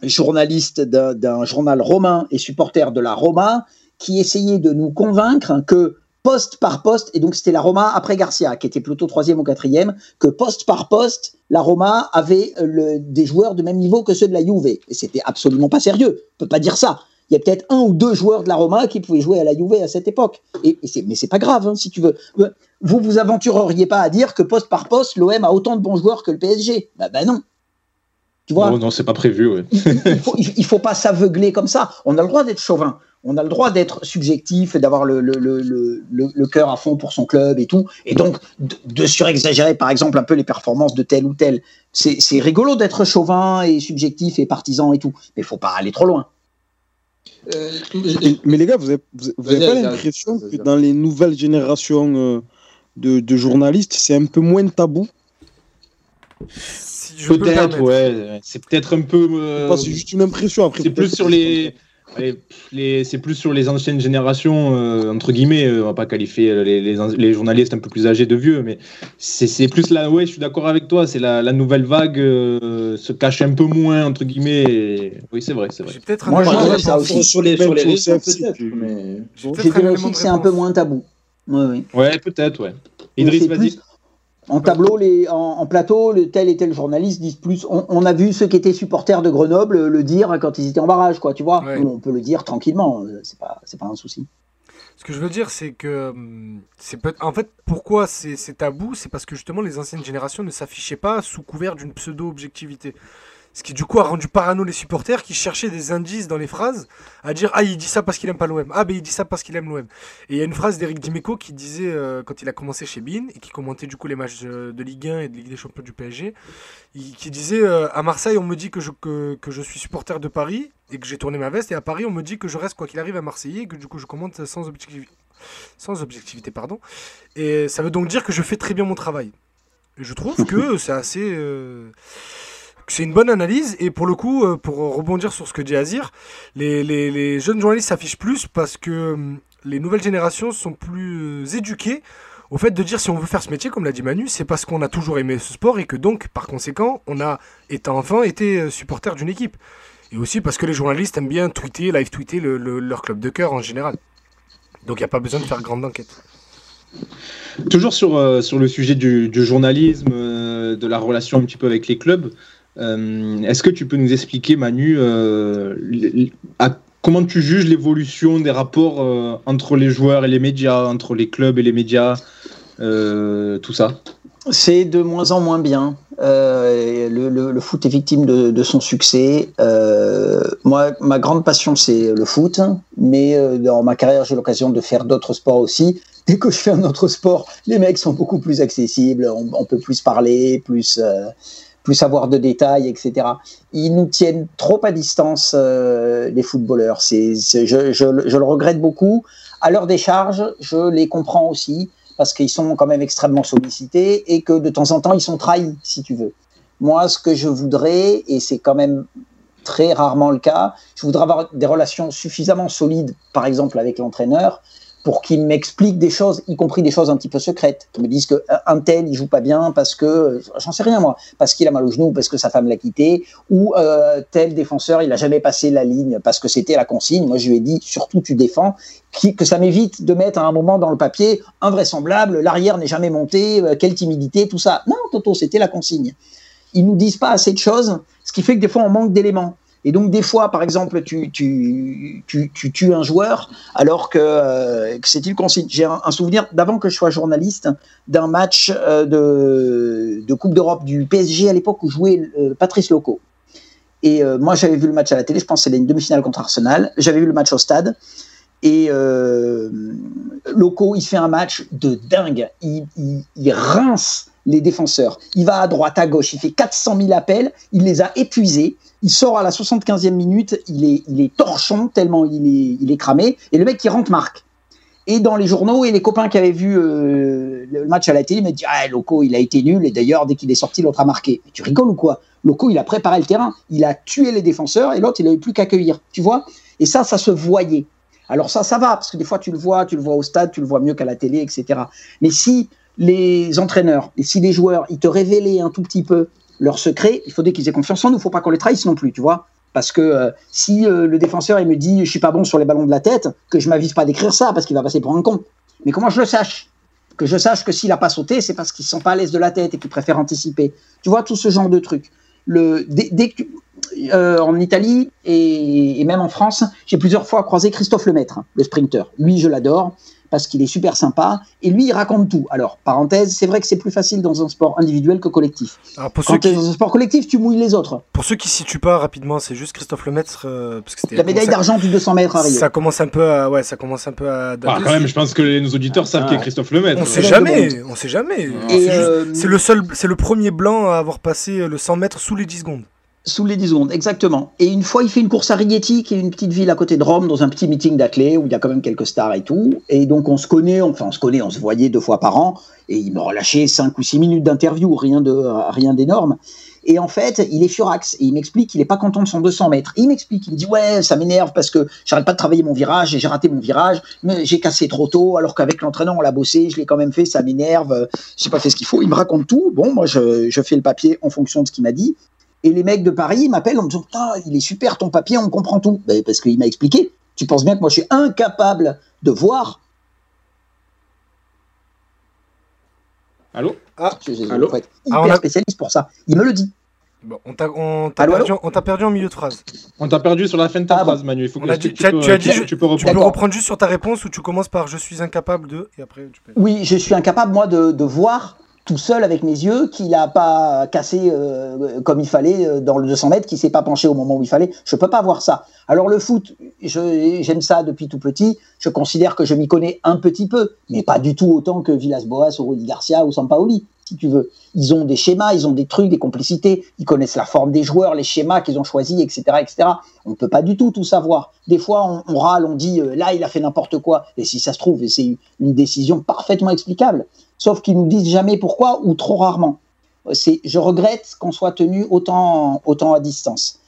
journaliste d'un journal romain et supporter de la Roma, qui essayait de nous convaincre que poste par poste, et donc c'était la Roma après Garcia, qui était plutôt troisième ou quatrième, que poste par poste, la Roma avait des joueurs de même niveau que ceux de la Juve. Et c'était absolument pas sérieux. On peut pas dire ça. Il y a peut-être un ou deux joueurs de la Roma qui pouvaient jouer à la Juve à cette époque. Et, et c'est- mais c'est pas grave, hein, si tu veux. Vous vous aventureriez pas à dire que poste par poste, l'OM a autant de bons joueurs que le PSG. Bah, bah non. Tu vois? Non, non, c'est pas prévu. Ouais. il faut, il faut pas s'aveugler comme ça. On a le droit d'être chauvin. On a le droit d'être subjectif et d'avoir le, le, le, le, le- le cœur à fond pour son club et tout. Et donc, de, de surexagérer, par exemple, un peu les performances de tel ou tel. C'est c'est rigolo d'être chauvin et subjectif et partisan et tout. Mais il faut pas aller trop loin. Euh, Mais les gars, vous avez, vous vous avez Vas-y, pas l'impression que dans les nouvelles générations euh, de, de journalistes, c'est un peu moins tabou? Si Peut-être, ouais. C'est peut-être un peu. euh, C'est juste une impression après. c'est plus sur que- les. C'est plus sur les anciennes générations, euh, entre guillemets, euh, on va pas qualifier les, les, les journalistes un peu plus âgés de vieux, mais c'est c'est plus là, ouais, je suis d'accord avec toi, c'est la, la nouvelle vague euh, se cache un peu moins, entre guillemets, et- oui, c'est vrai, c'est vrai. Peut-être un Moi, je élément de dirais ça réponse. aussi. sur les, sur réseaux, peut-être, mais... Je dirais aussi que c'est un peu moins tabou. Oui, oui. Ouais, peut-être, ouais. Idriss, vas-y. En tableau, les, en, en plateau, le tel et tel journaliste disent plus. On, on a vu ceux qui étaient supporters de Grenoble le dire quand ils étaient en barrage, quoi. Tu vois, Ouais. On peut le dire tranquillement. euh, C'est pas, c'est pas un souci. Ce que je veux dire, c'est que hum, c'est peut en fait pourquoi c'est c'est tabou, c'est parce que justement les anciennes générations ne s'affichaient pas sous couvert d'une pseudo-objectivité. Ce qui du coup a rendu parano les supporters qui cherchaient des indices dans les phrases à dire ah il dit ça parce qu'il aime pas l'OM, ah ben il dit ça parce qu'il aime l'OM. Et il y a une phrase d'Éric Dimeco qui disait euh, quand il a commencé chez Bein et qui commentait du coup les matchs de, de Ligue 1 et de Ligue des Champions du PSG, il- qui disait euh, à Marseille on me dit que je, que, que je suis supporter de Paris et que j'ai tourné ma veste et à Paris on me dit que je reste quoi qu'il arrive à Marseillais et que du coup je commente sans objectivité sans objectivité pardon. Et ça veut donc dire que je fais très bien mon travail. Et je trouve que c'est assez euh, c'est une bonne analyse et pour le coup euh, pour rebondir sur ce que dit Azir les, jeunes journalistes s'affichent plus parce que hum, les nouvelles générations sont plus euh, éduquées au fait de dire si on veut faire ce métier, comme l'a dit Manu, c'est parce qu'on a toujours aimé ce sport et que donc, par conséquent, on a, étant enfant, été euh, supporter d'une équipe. Et aussi parce que les journalistes aiment bien tweeter, live tweeter le- le- leur club de cœur en général. Donc il n'y a pas besoin de faire grande enquête. Toujours sur, le sujet du, journalisme, de la relation un petit peu avec les clubs, euh, est-ce que tu peux nous expliquer, Manu, euh, comment tu juges l'évolution des rapports euh, entre les joueurs et les médias, entre les clubs et les médias, tout ça? C'est de moins en moins bien. Le, foot est victime de, son succès. Moi, ma grande passion, c'est le foot, mais dans ma carrière, j'ai l'occasion de faire d'autres sports aussi. Dès que je fais un autre sport, les mecs sont beaucoup plus accessibles, on, peut plus parler, plus, plus avoir de détails, etc. Ils nous tiennent trop à distance, euh, les footballeurs. C'est, je, je le regrette beaucoup. À leur décharge, je les comprends aussi parce qu'ils sont quand même extrêmement sollicités et que de temps en temps, ils sont trahis, si tu veux. Moi, ce que je voudrais, et c'est quand même très rarement le cas, je voudrais avoir des relations suffisamment solides, par exemple avec l'entraîneur, pour qu'il m'explique des choses, y compris des choses un petit peu secrètes, qui me disent que un tel il joue pas bien parce que j'en sais rien moi, parce qu'il a mal au genou, parce que sa femme l'a quitté, ou euh, tel défenseur il a jamais passé la ligne parce que c'était la consigne. Moi je lui ai dit surtout tu défends, que ça m'évite de mettre à un moment dans le papier invraisemblable, l'arrière n'est jamais monté, euh, quelle timidité, tout ça. Non Toto c'était la consigne. Ils nous disent pas assez de choses, ce qui fait que des fois on manque d'éléments. Et donc des fois, par exemple, tu, tu, tu, tu tues un joueur alors que, euh, que c'est une consigne. J'ai un, souvenir d'avant que je sois journaliste d'un match euh, de, de Coupe d'Europe du PSG à l'époque où jouait euh, Patrice Loco. Et moi, j'avais vu le match à la télé, je pense que c'était une demi-finale contre Arsenal. J'avais vu le match au stade. Et Loco, il fait un match de dingue. Il, il, il rince les défenseurs. Il va à droite, à gauche. Il fait 400 000 appels. Il les a épuisés. Il sort à la 75e minute. Il est, il est torchon tellement il est, il est cramé. Et le mec qui rentre marque. Et dans les journaux, et les copains qui avaient vu euh, le match à la télé me disent Ah, Loco, il a été nul. Et d'ailleurs, dès qu'il est sorti, l'autre a marqué. Tu rigoles ou quoi? Loco, il a préparé le terrain. Il a tué les défenseurs. Et l'autre, il n'avait plus qu'à accueillir. Tu vois? Et ça, ça se voyait. Alors ça, ça va, parce que des fois, tu le vois, tu le vois au stade, tu le vois mieux qu'à la télé, etc. Mais si les entraîneurs et si les joueurs, ils te révélaient un tout petit peu leur secret, il faudrait qu'ils aient confiance en nous. Il faut pas qu'on les trahisse non plus, tu vois. Parce que euh, si euh, le défenseur il me dit je suis pas bon sur les ballons de la tête, que je m'avise pas d'écrire ça parce qu'il va passer pour un con. Mais comment je le sache Que je sache que s'il a pas sauté, c'est parce qu'ils sont pas à l'aise de la tête et qu'ils préfèrent anticiper. Tu vois tout ce genre de trucs. Le, dès que, euh, en Italie et, et, même en France, j'ai plusieurs fois croisé Christophe Lemaître, le sprinter. Lui, je l'adore parce qu'il est super sympa et lui, il raconte tout. Alors, parenthèse, c'est vrai que c'est plus facile dans un sport individuel que collectif. Alors pour Quand ceux tu es qui, dans un sport collectif, tu mouilles les autres. pour ceux qui situent pas rapidement, c'est juste Christophe Lemaître euh, parce que c'était La médaille d'argent du 200 mètres à Rio. Ça commence un peu à ouais, ça commence un peu à Ah, quand même, je pense que les- nos auditeurs savent Ah. qui est Christophe Lemaître. On sait Ouais. jamais, on sait jamais. C'est euh, C'est le seul, c'est le premier blanc à avoir passé le 100 mètres sous les 10 secondes. Sous les 10 secondes, exactement. Et une fois, il fait une course à Rieti, qui est une petite ville à côté de Rome, dans un petit meeting d'athlètes où il y a quand même quelques stars et tout. Et donc, on se connaît, enfin, on se connaît, on se voyait deux fois par an. Et il me relâchait 5 ou 6 minutes d'interview, rien de rien d'énorme. Et en fait, il est furax. Et il m'explique qu'il est pas content de son 200 mètres. Il m'explique, il me dit, ouais, ça m'énerve parce que j'arrête pas de travailler mon virage et j'ai raté mon virage. Mais j'ai cassé trop tôt, alors qu'avec l'entraîneur, on l'a bossé, je l'ai quand même fait, ça m'énerve. euh, J'ai pas fait ce qu'il faut. Il me raconte tout. Bon, moi, je, je fais le papier en fonction de ce qu'il m'a dit. Et les mecs de Paris ils m'appellent en me disant Putain, il est super ton papier, on comprend tout. Ben, parce qu'il m'a expliqué. Tu penses bien que moi je suis incapable de voir. Allô? Je, je- Allô? faut être Ah, hyper on a- spécialiste pour ça. Il me le dit. Bon, on t'a, perdu, en milieu de phrase. On t'a perdu sur la fin de ta Ah, phrase, Manu. Il faut On que a tu, dit- tu tu as- peux, tu as dit- tu- tu peux Tu reprendre. peux D'accord. reprendre juste sur ta réponse où tu commences par je suis incapable de et après tu peux. Oui, je suis incapable, moi, de, de voir tout seul avec mes yeux qu'il n'a pas cassé euh, comme il fallait euh, dans le 200 mètres, qu'il s'est pas penché au moment où il fallait. Je peux pas voir ça. Alors le foot, j'aime ça depuis tout petit. Je considère que je m'y connais un petit peu, mais pas du tout autant que Villas-Boas ou Rudi Garcia ou Sampaoli, si tu veux. Ils ont des schémas, ils ont des trucs, des complicités. Ils connaissent la forme des joueurs, les schémas qu'ils ont choisis, etc., etc. On ne peut pas du tout tout savoir. Des fois, on, on râle, on dit euh, là, il a fait n'importe quoi. Et si ça se trouve, c'est une décision parfaitement explicable. Sauf qu'ils nous disent jamais pourquoi ou trop rarement. C'est, je regrette qu'on soit tenu autant, autant à distance.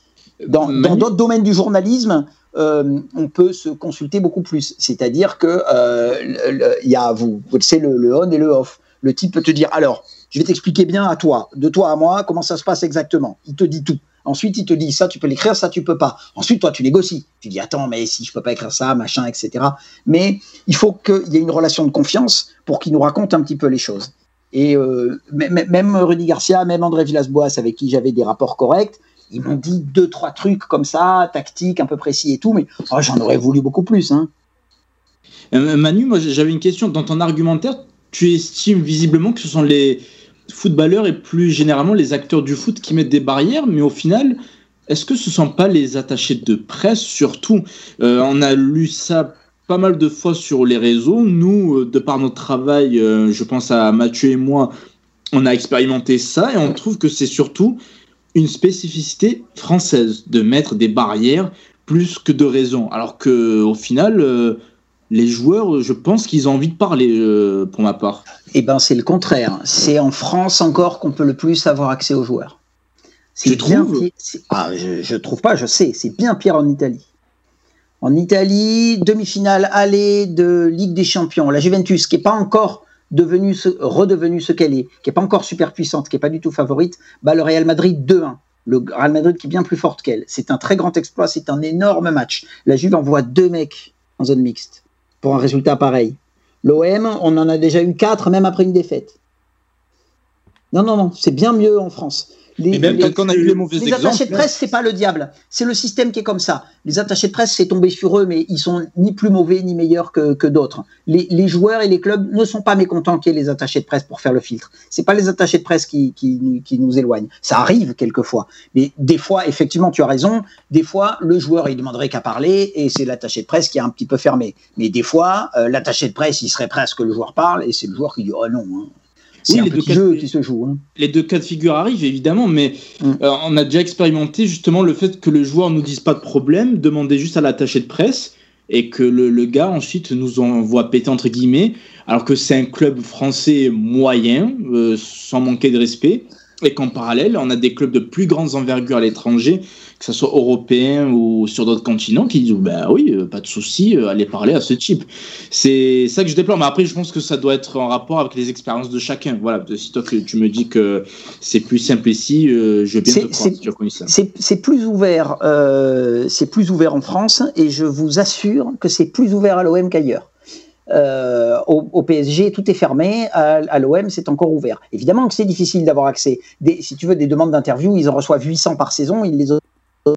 Dans, dans d'autres domaines du journalisme, euh, on peut se consulter beaucoup plus. C'est-à-dire que euh, le- le- il y a, vous, savez, le, le on et le off. Le type peut te dire, alors, je vais t'expliquer bien à toi, de toi à moi, comment ça se passe exactement. Il te dit tout. Ensuite, il te dit ça, tu peux l'écrire, ça, tu peux pas. Ensuite, toi, tu négocies. Tu dis attends, mais si je peux pas écrire ça, machin, etc. Mais il faut qu'il y ait une relation de confiance pour qu'il nous raconte un petit peu les choses. Et euh, même Rudy Garcia, même André Villas-Boas, avec qui j'avais des rapports corrects, ils m'ont dit deux, trois trucs comme ça, tactiques, un peu précis et tout, mais oh, j'en aurais voulu beaucoup plus. Hein. Euh, Manu, moi j'avais une question. Dans ton argumentaire, tu estimes visiblement que ce sont les footballeurs et plus généralement les acteurs du foot qui mettent des barrières, mais au final, est-ce que ce ne sont pas les attachés de presse surtout? Euh, On a lu ça pas mal de fois sur les réseaux. Nous, euh, de par notre travail, je pense à Mathieu et moi, on a expérimenté ça et on trouve que c'est surtout une spécificité française de mettre des barrières plus que de raisons. Alors que au final, les joueurs, je pense qu'ils ont envie de parler, euh, pour ma part. Eh ben, c'est le contraire. C'est en France encore qu'on peut le plus avoir accès aux joueurs. Tu trouves ah, je, ne trouve pas, je sais. C'est bien pire en Italie. En Italie, demi-finale aller de Ligue des Champions. La Juventus, qui n'est pas encore devenue, redevenue ce qu'elle est, qui n'est pas encore super puissante, qui n'est pas du tout favorite, bat le Real Madrid 2-1 le Real Madrid qui est bien plus forte qu'elle. C'est un très grand exploit, c'est un énorme match. La Juve envoie deux mecs en zone mixte pour un résultat pareil. L'OM, on en a déjà eu quatre, même après une défaite. Non, non, non, c'est bien mieux en France. Les, même les, quand on a eu les mauvais les attachés de presse, c'est pas le diable. C'est le système qui est comme ça. Les attachés de presse, c'est tombé sur eux, mais ils sont ni plus mauvais ni meilleurs que, que d'autres. Les, les, joueurs et les clubs ne sont pas mécontents qu'il y ait les attachés de presse pour faire le filtre. C'est pas les attachés de presse qui, qui, qui, nous éloignent. Ça arrive quelquefois. Mais des fois, effectivement, tu as raison. Des fois, le joueur, il demanderait qu'à parler et c'est l'attaché de presse qui est un petit peu fermé. Mais des fois, euh, l'attaché de presse, il serait presque que le joueur parle et c'est le joueur qui dit, oh non, hein. C'est un petit jeu qui se joue. Hein. Les deux cas de figure arrivent évidemment, mais mm. euh, on a déjà expérimenté justement le fait que le joueur nous dise pas de problème, demander juste à l'attaché de presse et que le, le, gars ensuite nous envoie péter entre guillemets, alors que c'est un club français moyen, euh, sans manquer de respect, et qu'en parallèle, on a des clubs de plus grande envergure à l'étranger que ce soit européen ou sur d'autres continents, qui disent ben oui, euh, pas de souci, euh, allez parler à ce type. C'est ça que je déplore. Mais après, je pense que ça doit être en rapport avec les expériences de chacun. Voilà, si toi tu me dis que c'est plus simple ici, euh, je veux bien te croire si tu as connu ça. C'est plus ouvert, c'est plus ouvert en France, et je vous assure que c'est plus ouvert à l'OM qu'ailleurs. Au, PSG, tout est fermé. À, l'OM, c'est encore ouvert. Évidemment que c'est difficile d'avoir accès. Si tu veux des demandes d'interview, ils en reçoivent 800 par saison, ils les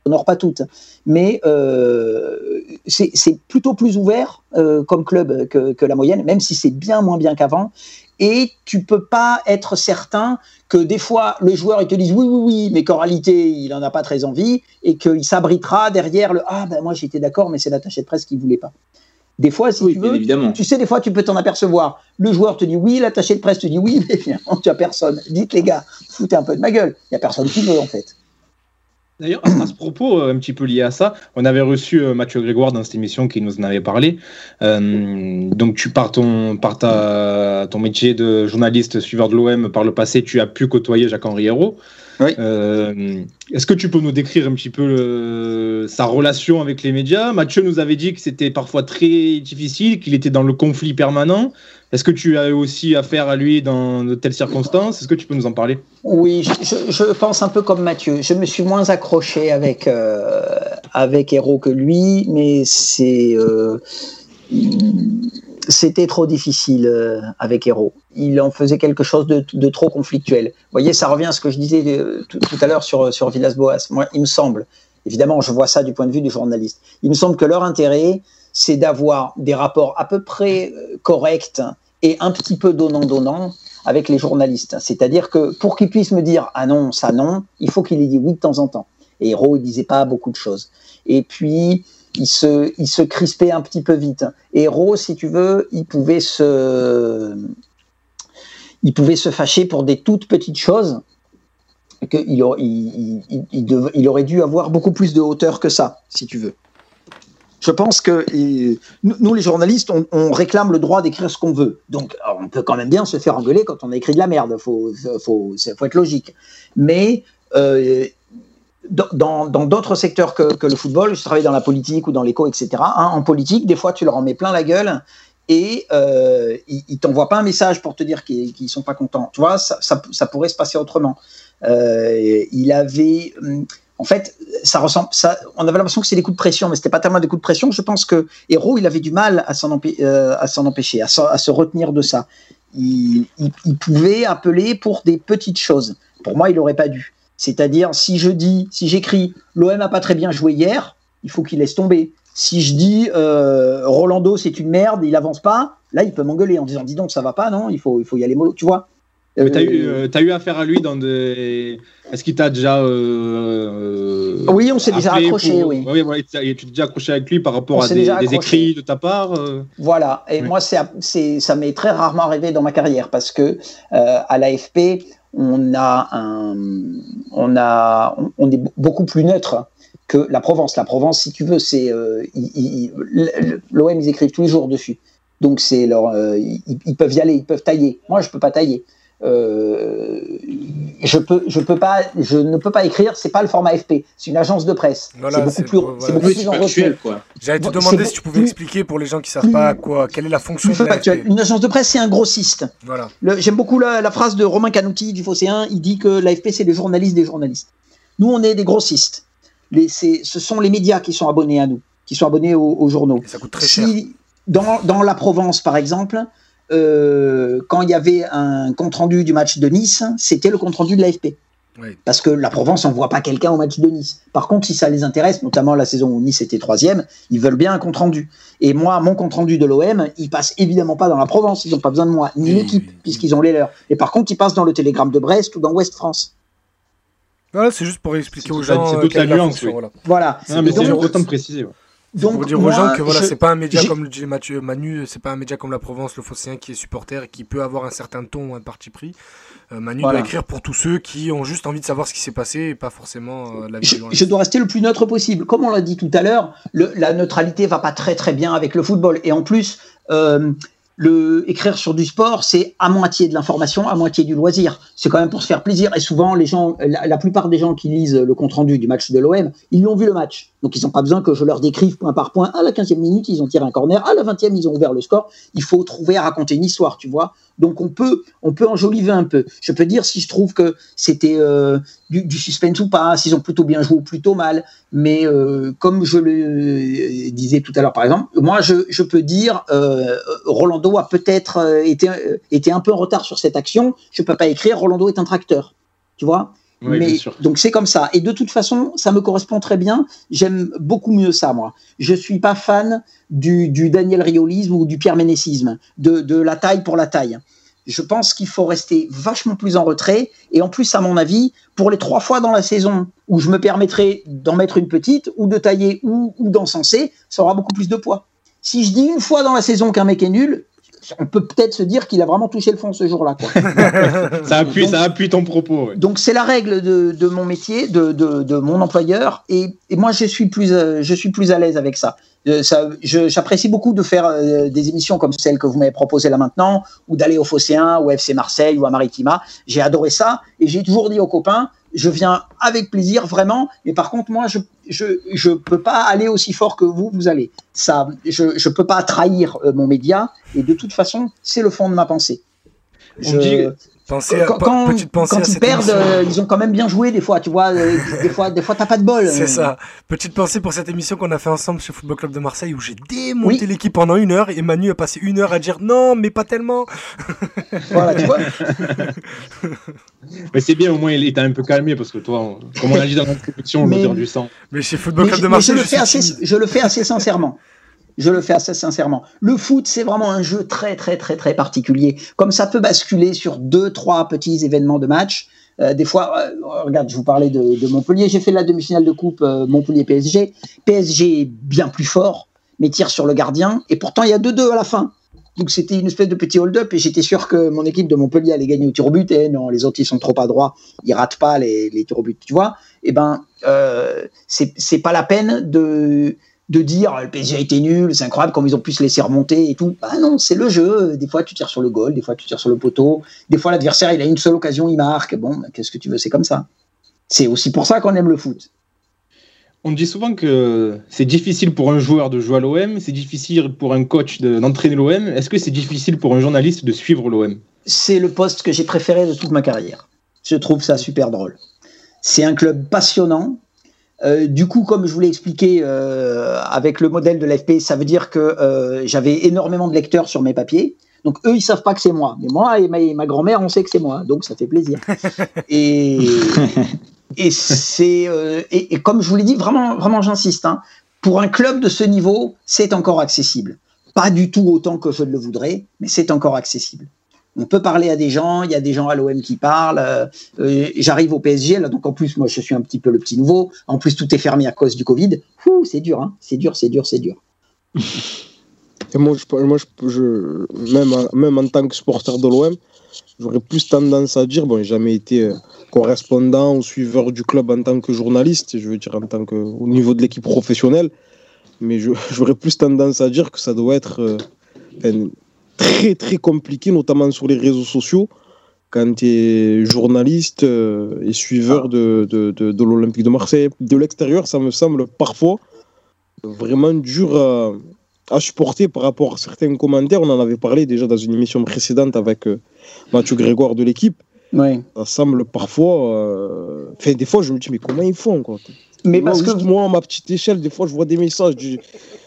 honore pas toutes. Mais euh, c'est plutôt plus ouvert euh, comme club que, la moyenne, même si c'est bien moins bien qu'avant. Et tu peux pas être certain que des fois le joueur il te dise oui oui oui, mais qu'en réalité il en a pas très envie et qu'il s'abritera derrière le ah ben moi j'étais d'accord mais c'est l'attaché de presse qui voulait pas. Des fois, si tu veux, tu sais, des fois, tu peux t'en apercevoir. Le joueur te dit oui, l'attaché de presse te dit oui, mais finalement, tu as personne. Dites les gars, foutez un peu de ma gueule. Il y a personne qui veut en fait. D'ailleurs, à ce propos, euh, un petit peu lié à ça, on avait reçu euh, Mathieu Grégoire dans cette émission qui nous en avait parlé. Euh, donc, tu pars ton, par ta, ton métier de journaliste suiveur de l'OM par le passé, tu as pu côtoyer Jacques-Henri Hérault. Est-ce que tu peux nous décrire un petit peu sa relation avec les médias? Mathieu nous avait dit que c'était parfois très difficile, qu'il était dans le conflit permanent. Est-ce que tu as aussi affaire à lui dans de telles circonstances? Est-ce que tu peux nous en parler? Oui, je, pense un peu comme Mathieu. Je me suis moins accroché avec, euh, avec Héros que lui, mais c'est. Euh, c'était trop difficile euh, avec Héros. Il en faisait quelque chose de, trop conflictuel. Vous voyez, ça revient à ce que je disais tout, à l'heure sur, sur Villas-Boas. Moi, il me semble, évidemment, je vois ça du point de vue du journaliste, il me semble que leur intérêt, c'est d'avoir des rapports à peu près corrects et un petit peu donnant-donnant avec les journalistes. C'est-à-dire que pour qu'ils puissent me dire ah non, ça non, il faut qu'il ait dit oui de temps en temps. Et Héros, il disait pas beaucoup de choses. Et puis, il se, il se crispait un petit peu vite. Et Héros, si tu veux, il pouvait se, il pouvait se fâcher pour des toutes petites choses. qu'il il, il, il, il aurait dû avoir beaucoup plus de hauteur que ça, si tu veux je pense que nous, les journalistes, on, réclame le droit d'écrire ce qu'on veut. Donc, on peut quand même bien se faire engueuler quand on écrit de la merde. Faut, faut, faut être logique. Mais euh, dans d'autres secteurs que, le football, je travaille dans la politique ou dans l'éco, etc. Hein, en politique, des fois, tu leur en mets plein la gueule et euh, ils, ne t'envoient pas un message pour te dire qu'ils ne sont pas contents. Tu vois, ça, pourrait se passer autrement. Euh, il avait, hum, En fait, ça ressemble, on avait l'impression que c'est des coups de pression, mais c'était pas tellement des coups de pression. Je pense que Héros, il avait du mal à s'en euh, empêcher, à, se retenir de ça. Il, il- pouvait appeler pour des petites choses. Pour moi, il aurait pas dû. C'est-à-dire, si je dis, si j'écris, l'OM a pas très bien joué hier, il faut qu'il laisse tomber. Si je dis, euh, Rolando, c'est une merde, il avance pas, là, il peut m'engueuler en disant, dis donc, ça va pas, non, il faut, il faut y aller mollo, tu vois. Mais t'as Euh, eu, euh, t'as eu affaire à lui dans des. Est-ce qu'il t'a déjà. euh, Oui, on s'est déjà accroché, pour- oui. Oui, tu t'es déjà accroché avec lui par On rapport à des, écrits de ta part euh Voilà, et Oui. moi, ça m'est très rarement arrivé dans ma carrière parce que euh, à l'AFP, on a un, on a, on, est beaucoup plus neutre que la Provence. La Provence, si tu veux, c'est, euh, l'OM, ils écrivent tous les jours dessus. Donc c'est leur, euh, ils, ils peuvent y aller, ils peuvent tailler. Moi, je peux pas tailler. Euh, je peux, je peux pas, je ne peux pas écrire. C'est pas le format AFP. C'est une agence de presse. Voilà, c'est beaucoup plus, voilà. c'est beaucoup Oui, plus factuel, quoi. J'allais te Bon, demander si tu pouvais plus- expliquer pour les gens qui savent plus- pas quoi, quelle est la fonction de factuel. Une agence de presse, c'est un grossiste. Voilà. Le- J'aime beaucoup la, la phrase de Romain Canouti du Phocéen. Il dit que l'AFP, c'est les journalistes des journalistes. Nous, on est des grossistes. Les, c'est- ce sont les médias qui sont abonnés à nous, qui sont abonnés aux, aux journaux. Et ça coûte très cher. Dans, dans la Provence, par exemple, euh, quand il y avait un compte-rendu du match de Nice, c'était le compte-rendu de l'AFP. Oui. Parce que la Provence n'envoie pas quelqu'un au match de Nice. Par contre, si ça les intéresse, notamment la saison où Nice était troisième, ils veulent bien un compte-rendu. Et moi, mon compte-rendu de l'OM, il passe évidemment pas dans la Provence. Ils n'ont pas besoin de moi, ni Oui, l'équipe, oui. puisqu'ils ont les leurs. Et par contre, il passe dans le Télégramme de Brest ou dans Ouest France. Voilà, c'est juste pour expliquer aux gens c'est euh, toute la nuance, oui. voilà. Voilà. Non, mais donc- important de préciser. ouais. Donc, pour dire moi, aux gens que voilà, je- c'est pas un média comme le disait Mathieu, Manu, c'est pas un média comme la Provence, le Phocéen qui est supporter et qui peut avoir un certain ton ou un parti pris. Euh, Manu Voilà. doit écrire pour tous ceux qui ont juste envie de savoir ce qui s'est passé et pas forcément euh, la vie je, je dois rester le plus neutre possible. Comme on l'a dit tout à l'heure, la neutralité va pas très très bien avec le football. Et en plus, euh, le écrire sur du sport, c'est à moitié de l'information, à moitié du loisir. C'est quand même pour se faire plaisir. Et souvent, les gens, la, plupart des gens qui lisent le compte rendu du match de l'OM, ils l'ont vu le match. Donc ils n'ont pas besoin que je leur décrive point par point. À la 15e minute, ils ont tiré un corner. À la 20e, ils ont ouvert le score. Il faut trouver à raconter une histoire, tu vois. Donc on peut, on peut enjoliver un peu. Je peux dire si je trouve que c'était euh, du, du suspense ou pas, s'ils ont plutôt bien joué ou plutôt mal. Mais euh, comme je le euh, disais tout à l'heure, par exemple, moi je, je peux dire euh, Rolando a peut-être été, été un peu en retard sur cette action. Je peux pas écrire Rolando est un tracteur, tu vois? Oui, Mais donc c'est comme ça. Et de toute façon, ça me correspond très bien. J'aime beaucoup mieux ça, moi. Je suis pas fan du, du Daniel Riolisme ou du Pierre Ménessisme, de, de la taille pour la taille. Je pense qu'il faut rester vachement plus en retrait. Et en plus, à mon avis, pour les trois fois dans la saison où je me permettrai d'en mettre une petite, ou de tailler, ou, ou d'encenser, ça aura beaucoup plus de poids. Si je dis une fois dans la saison qu'un mec est nul, on peut peut-être se dire qu'il a vraiment touché le fond ce jour-là. Ça appuie, Donc- ça appuie ton propos. ouais. Donc c'est la règle de, de mon métier, de, de, de mon employeur, et, et moi je suis plus, euh, je suis plus à l'aise avec ça. Euh, ça je- J'apprécie beaucoup de faire euh, des émissions comme celle que vous m'avez proposée là maintenant, ou d'aller au Phocéen, ou FC Marseille, ou à Maritima. J'ai adoré ça, et j'ai toujours dit aux copains, je viens avec plaisir vraiment, mais par contre moi je je je peux pas aller aussi fort que vous vous allez. Ça, je je peux pas trahir euh, mon média, et de toute façon c'est le fond de ma pensée. On Je- dit- Pensez à, quand, quand- petite pensée quand à ils cette perdent, émission. euh, ils ont quand même bien joué des fois, tu vois. euh, des fois, des fois, t'as pas de bol. C'est ça. Petite pensée pour cette émission qu'on a fait ensemble chez Football Club de Marseille où j'ai démonté Oui. l'équipe pendant une heure et Manu a passé une heure à dire non, mais pas tellement. Voilà, tu vois. Mais c'est bien, au moins, il était un peu calmé parce que toi, on- comme on a dit dans l'introduction, Mais- l'odeur du sang. Mais chez Football Mais, Club je- de mais je Marseille, le fais suis assez, je le fais assez sincèrement. Je le fais assez sincèrement. Le foot, c'est vraiment un jeu très, très, très, très particulier. Comme ça peut basculer sur deux, trois petits événements de match. Euh, des fois, euh, regarde, je vous parlais de, Montpellier. J'ai fait la demi-finale de coupe euh, Montpellier-PSG. PSG est bien plus fort, mais tire sur le gardien. Et pourtant, il y a 2-2 à la fin. Donc c'était une espèce de petit hold-up et j'étais sûr que mon équipe de Montpellier allait gagner au tir au but. Et non, les autres ils sont trop adroits, ils ratent pas les, les tirs au but, tu vois. Et ben, euh, c'est c'est pas la peine de de dire le PSG a été nul, c'est incroyable comme ils ont pu se laisser remonter et tout. Bah non, c'est le jeu. Des fois tu tires sur le goal, des fois tu tires sur le poteau, des fois l'adversaire il a une seule occasion, il marque. Bon, bah, qu'est-ce que tu veux, c'est comme ça. C'est aussi pour ça qu'on aime le foot. On dit souvent que c'est difficile pour un joueur de jouer à l'OM, c'est difficile pour un coach de- d'entraîner l'OM. Est-ce que c'est difficile pour un journaliste de suivre l'OM c'est le poste que j'ai préféré de toute ma carrière. Je trouve ça super drôle. C'est un club passionnant. Euh, du coup, comme je vous l'ai expliqué euh, avec le modèle de l'AFP, ça veut dire que euh, j'avais énormément de lecteurs sur mes papiers. Donc eux, ils savent pas que c'est moi, mais moi et ma, grand-mère, on sait que c'est moi, donc ça fait plaisir. et et c'est et, et comme je vous l'ai dit, vraiment, vraiment, j'insiste. Hein, pour un club de ce niveau, c'est encore accessible. Pas du tout autant que je le voudrais, mais c'est encore accessible. On peut parler à des gens, il y a des gens à l'OM qui parlent. euh, euh, J'arrive au PSG, là, donc en plus, moi, je suis un petit peu le petit nouveau. En plus, tout est fermé à cause du Covid. C'est dur, hein. c'est dur, c'est dur, c'est dur. Et moi, moi même, en- tant que supporter de l'OM, j'aurais plus tendance à dire, bon, j'ai jamais été euh, correspondant ou suiveur du club en tant que journaliste, je veux dire en tant que au niveau de l'équipe professionnelle, mais j'aurais plus tendance à dire que ça doit être très très compliqué, notamment sur les réseaux sociaux, quand tu es journaliste euh, et suiveur de, de, de, de l'Olympique de Marseille. De l'extérieur, ça me semble parfois vraiment dur à, à supporter par rapport à certains commentaires. On en avait parlé déjà dans une émission précédente avec euh, Mathieu Grégoire de l'équipe. Oui. Ça semble parfois. euh, Enfin, des fois, je me dis, mais comment ils font quoi? Mais Moi, parce que moi, à ma petite échelle, des fois, je vois des messages.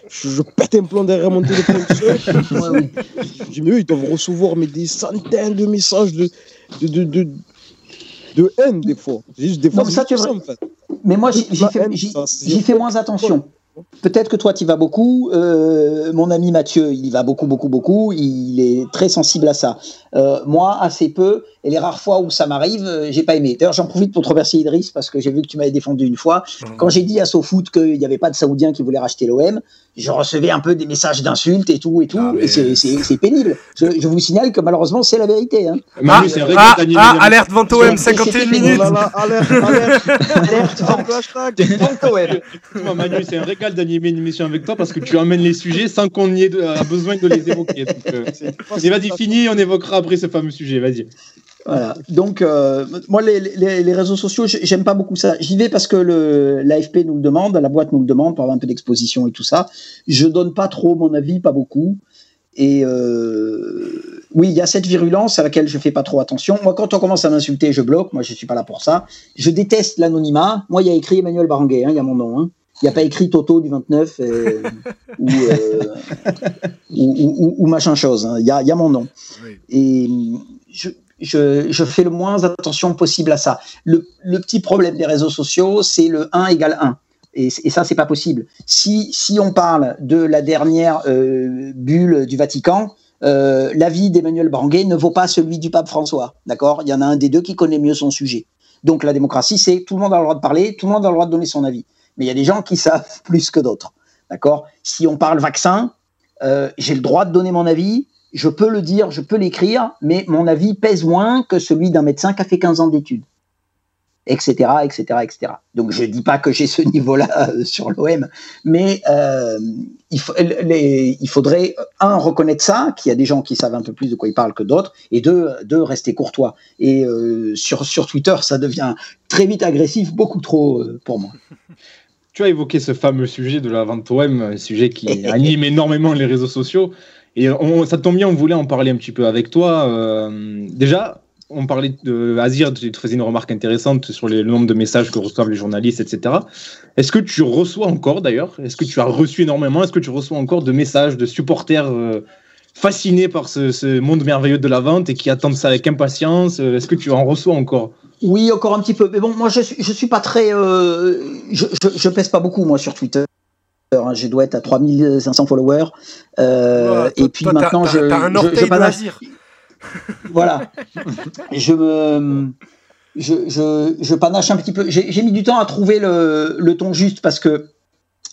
Je, je pète un plomb derrière mon téléphone. tout seul. Ouais. Je dis, mais eux, ils doivent recevoir mais des centaines de messages de, de, de, de, de haine, des fois. Juste des fois, Non, mais ça, tu en fait. Mais moi, fais, j'y fais moins attention. Peut-être que toi, tu y vas beaucoup. Euh, mon ami Mathieu, il y va beaucoup, beaucoup, beaucoup. Il est très sensible à ça. Euh, moi, assez peu. Et les rares fois où ça m'arrive, euh, j'ai pas aimé. D'ailleurs, j'en profite pour te remercier, Idriss, parce que j'ai vu que tu m'avais défendu une fois. Quand j'ai dit à SoFoot qu'il n'y avait pas de Saoudiens qui voulaient racheter l'OM, je recevais un peu des messages d'insultes et tout, et tout. Ah, mais- Et c'est- pénible. Je, je vous signale que malheureusement, c'est la vérité. Hein. Manu, Ah, c'est vrai ah, que ah, alerte vente OM, C'était 51 pénible. minutes. Oh alerte, alerte, Manu, c'est un régal d'animer une émission avec toi parce que tu amènes les sujets sans qu'on ait de- besoin de les évoquer. Donc, euh, et vas-y, fini, on évoquera après ce fameux sujet. Vas-y. Voilà. Donc, euh, moi, les, les, les réseaux sociaux, j'ai- j'aime pas beaucoup ça. J'y vais parce que le l'AFP nous le demande, la boîte nous le demande pour avoir un peu d'exposition et tout ça. Je donne pas trop mon avis, pas beaucoup. Et euh, oui, il y a cette virulence à laquelle je fais pas trop attention. Moi, quand on commence à m'insulter, je bloque. Moi, je suis pas là pour ça. Je déteste l'anonymat. Moi, il y a écrit Emmanuel Baranguet, hein, il y a mon nom. Hein. Il n'y a pas écrit Toto du 29 euh, ou, euh, ou, ou- ou- ou machin chose. hein. Il y, a, il y a mon nom. Oui. Et je, je, fais le moins attention possible à ça. Le, le petit problème des réseaux sociaux, c'est le 1 égale 1. Et, et ça, c'est pas possible. Si, si on parle de la dernière euh, bulle du Vatican, euh, l'avis d'Emmanuel Branguet ne vaut pas celui du pape François. D'accord? Il y en a un des deux qui connaît mieux son sujet. Donc la démocratie, c'est tout le monde a le droit de parler, tout le monde a le droit de donner son avis. Mais il y a des gens qui savent plus que d'autres. D'accord? Si on parle vaccin, euh, j'ai le droit de donner mon avis, je peux le dire, je peux l'écrire, mais mon avis pèse moins que celui d'un médecin qui a fait 15 ans d'études. Etc., etc., etc. Donc je dis pas que j'ai ce niveau-là euh, sur l'OM, mais euh, il, faut- les- il faudrait, un, reconnaître ça, qu'il y a des gens qui savent un peu plus de quoi ils parlent que d'autres, et deux, deux rester courtois. Et euh, sur, sur Twitter, ça devient très vite agressif, beaucoup trop euh, pour moi. Tu as évoqué ce fameux sujet de la vente OM, un sujet qui anime énormément les réseaux sociaux. Et on- ça tombe bien, on voulait en parler un petit peu avec toi. Euh, déjà, on parlait de Azir, tu faisais une remarque intéressante sur le nombre de messages que reçoivent les journalistes, etc. Est-ce que tu reçois encore d'ailleurs Est-ce que tu as reçu énormément Est-ce que tu reçois encore de messages de supporters euh, fascinés par ce, monde merveilleux de la vente et qui attendent ça avec impatience Euh, Est-ce que tu en reçois encore? Oui, encore un petit peu. Mais bon, moi, je je suis pas très. je, je pèse pas beaucoup, moi, sur Twitter. Hein. Je dois être à 3500 followers. Euh, et puis toi, maintenant, je. T'as un je- je. Voilà. je me. Je, je, je panache un petit peu. J'ai mis du temps à trouver le, le ton juste parce que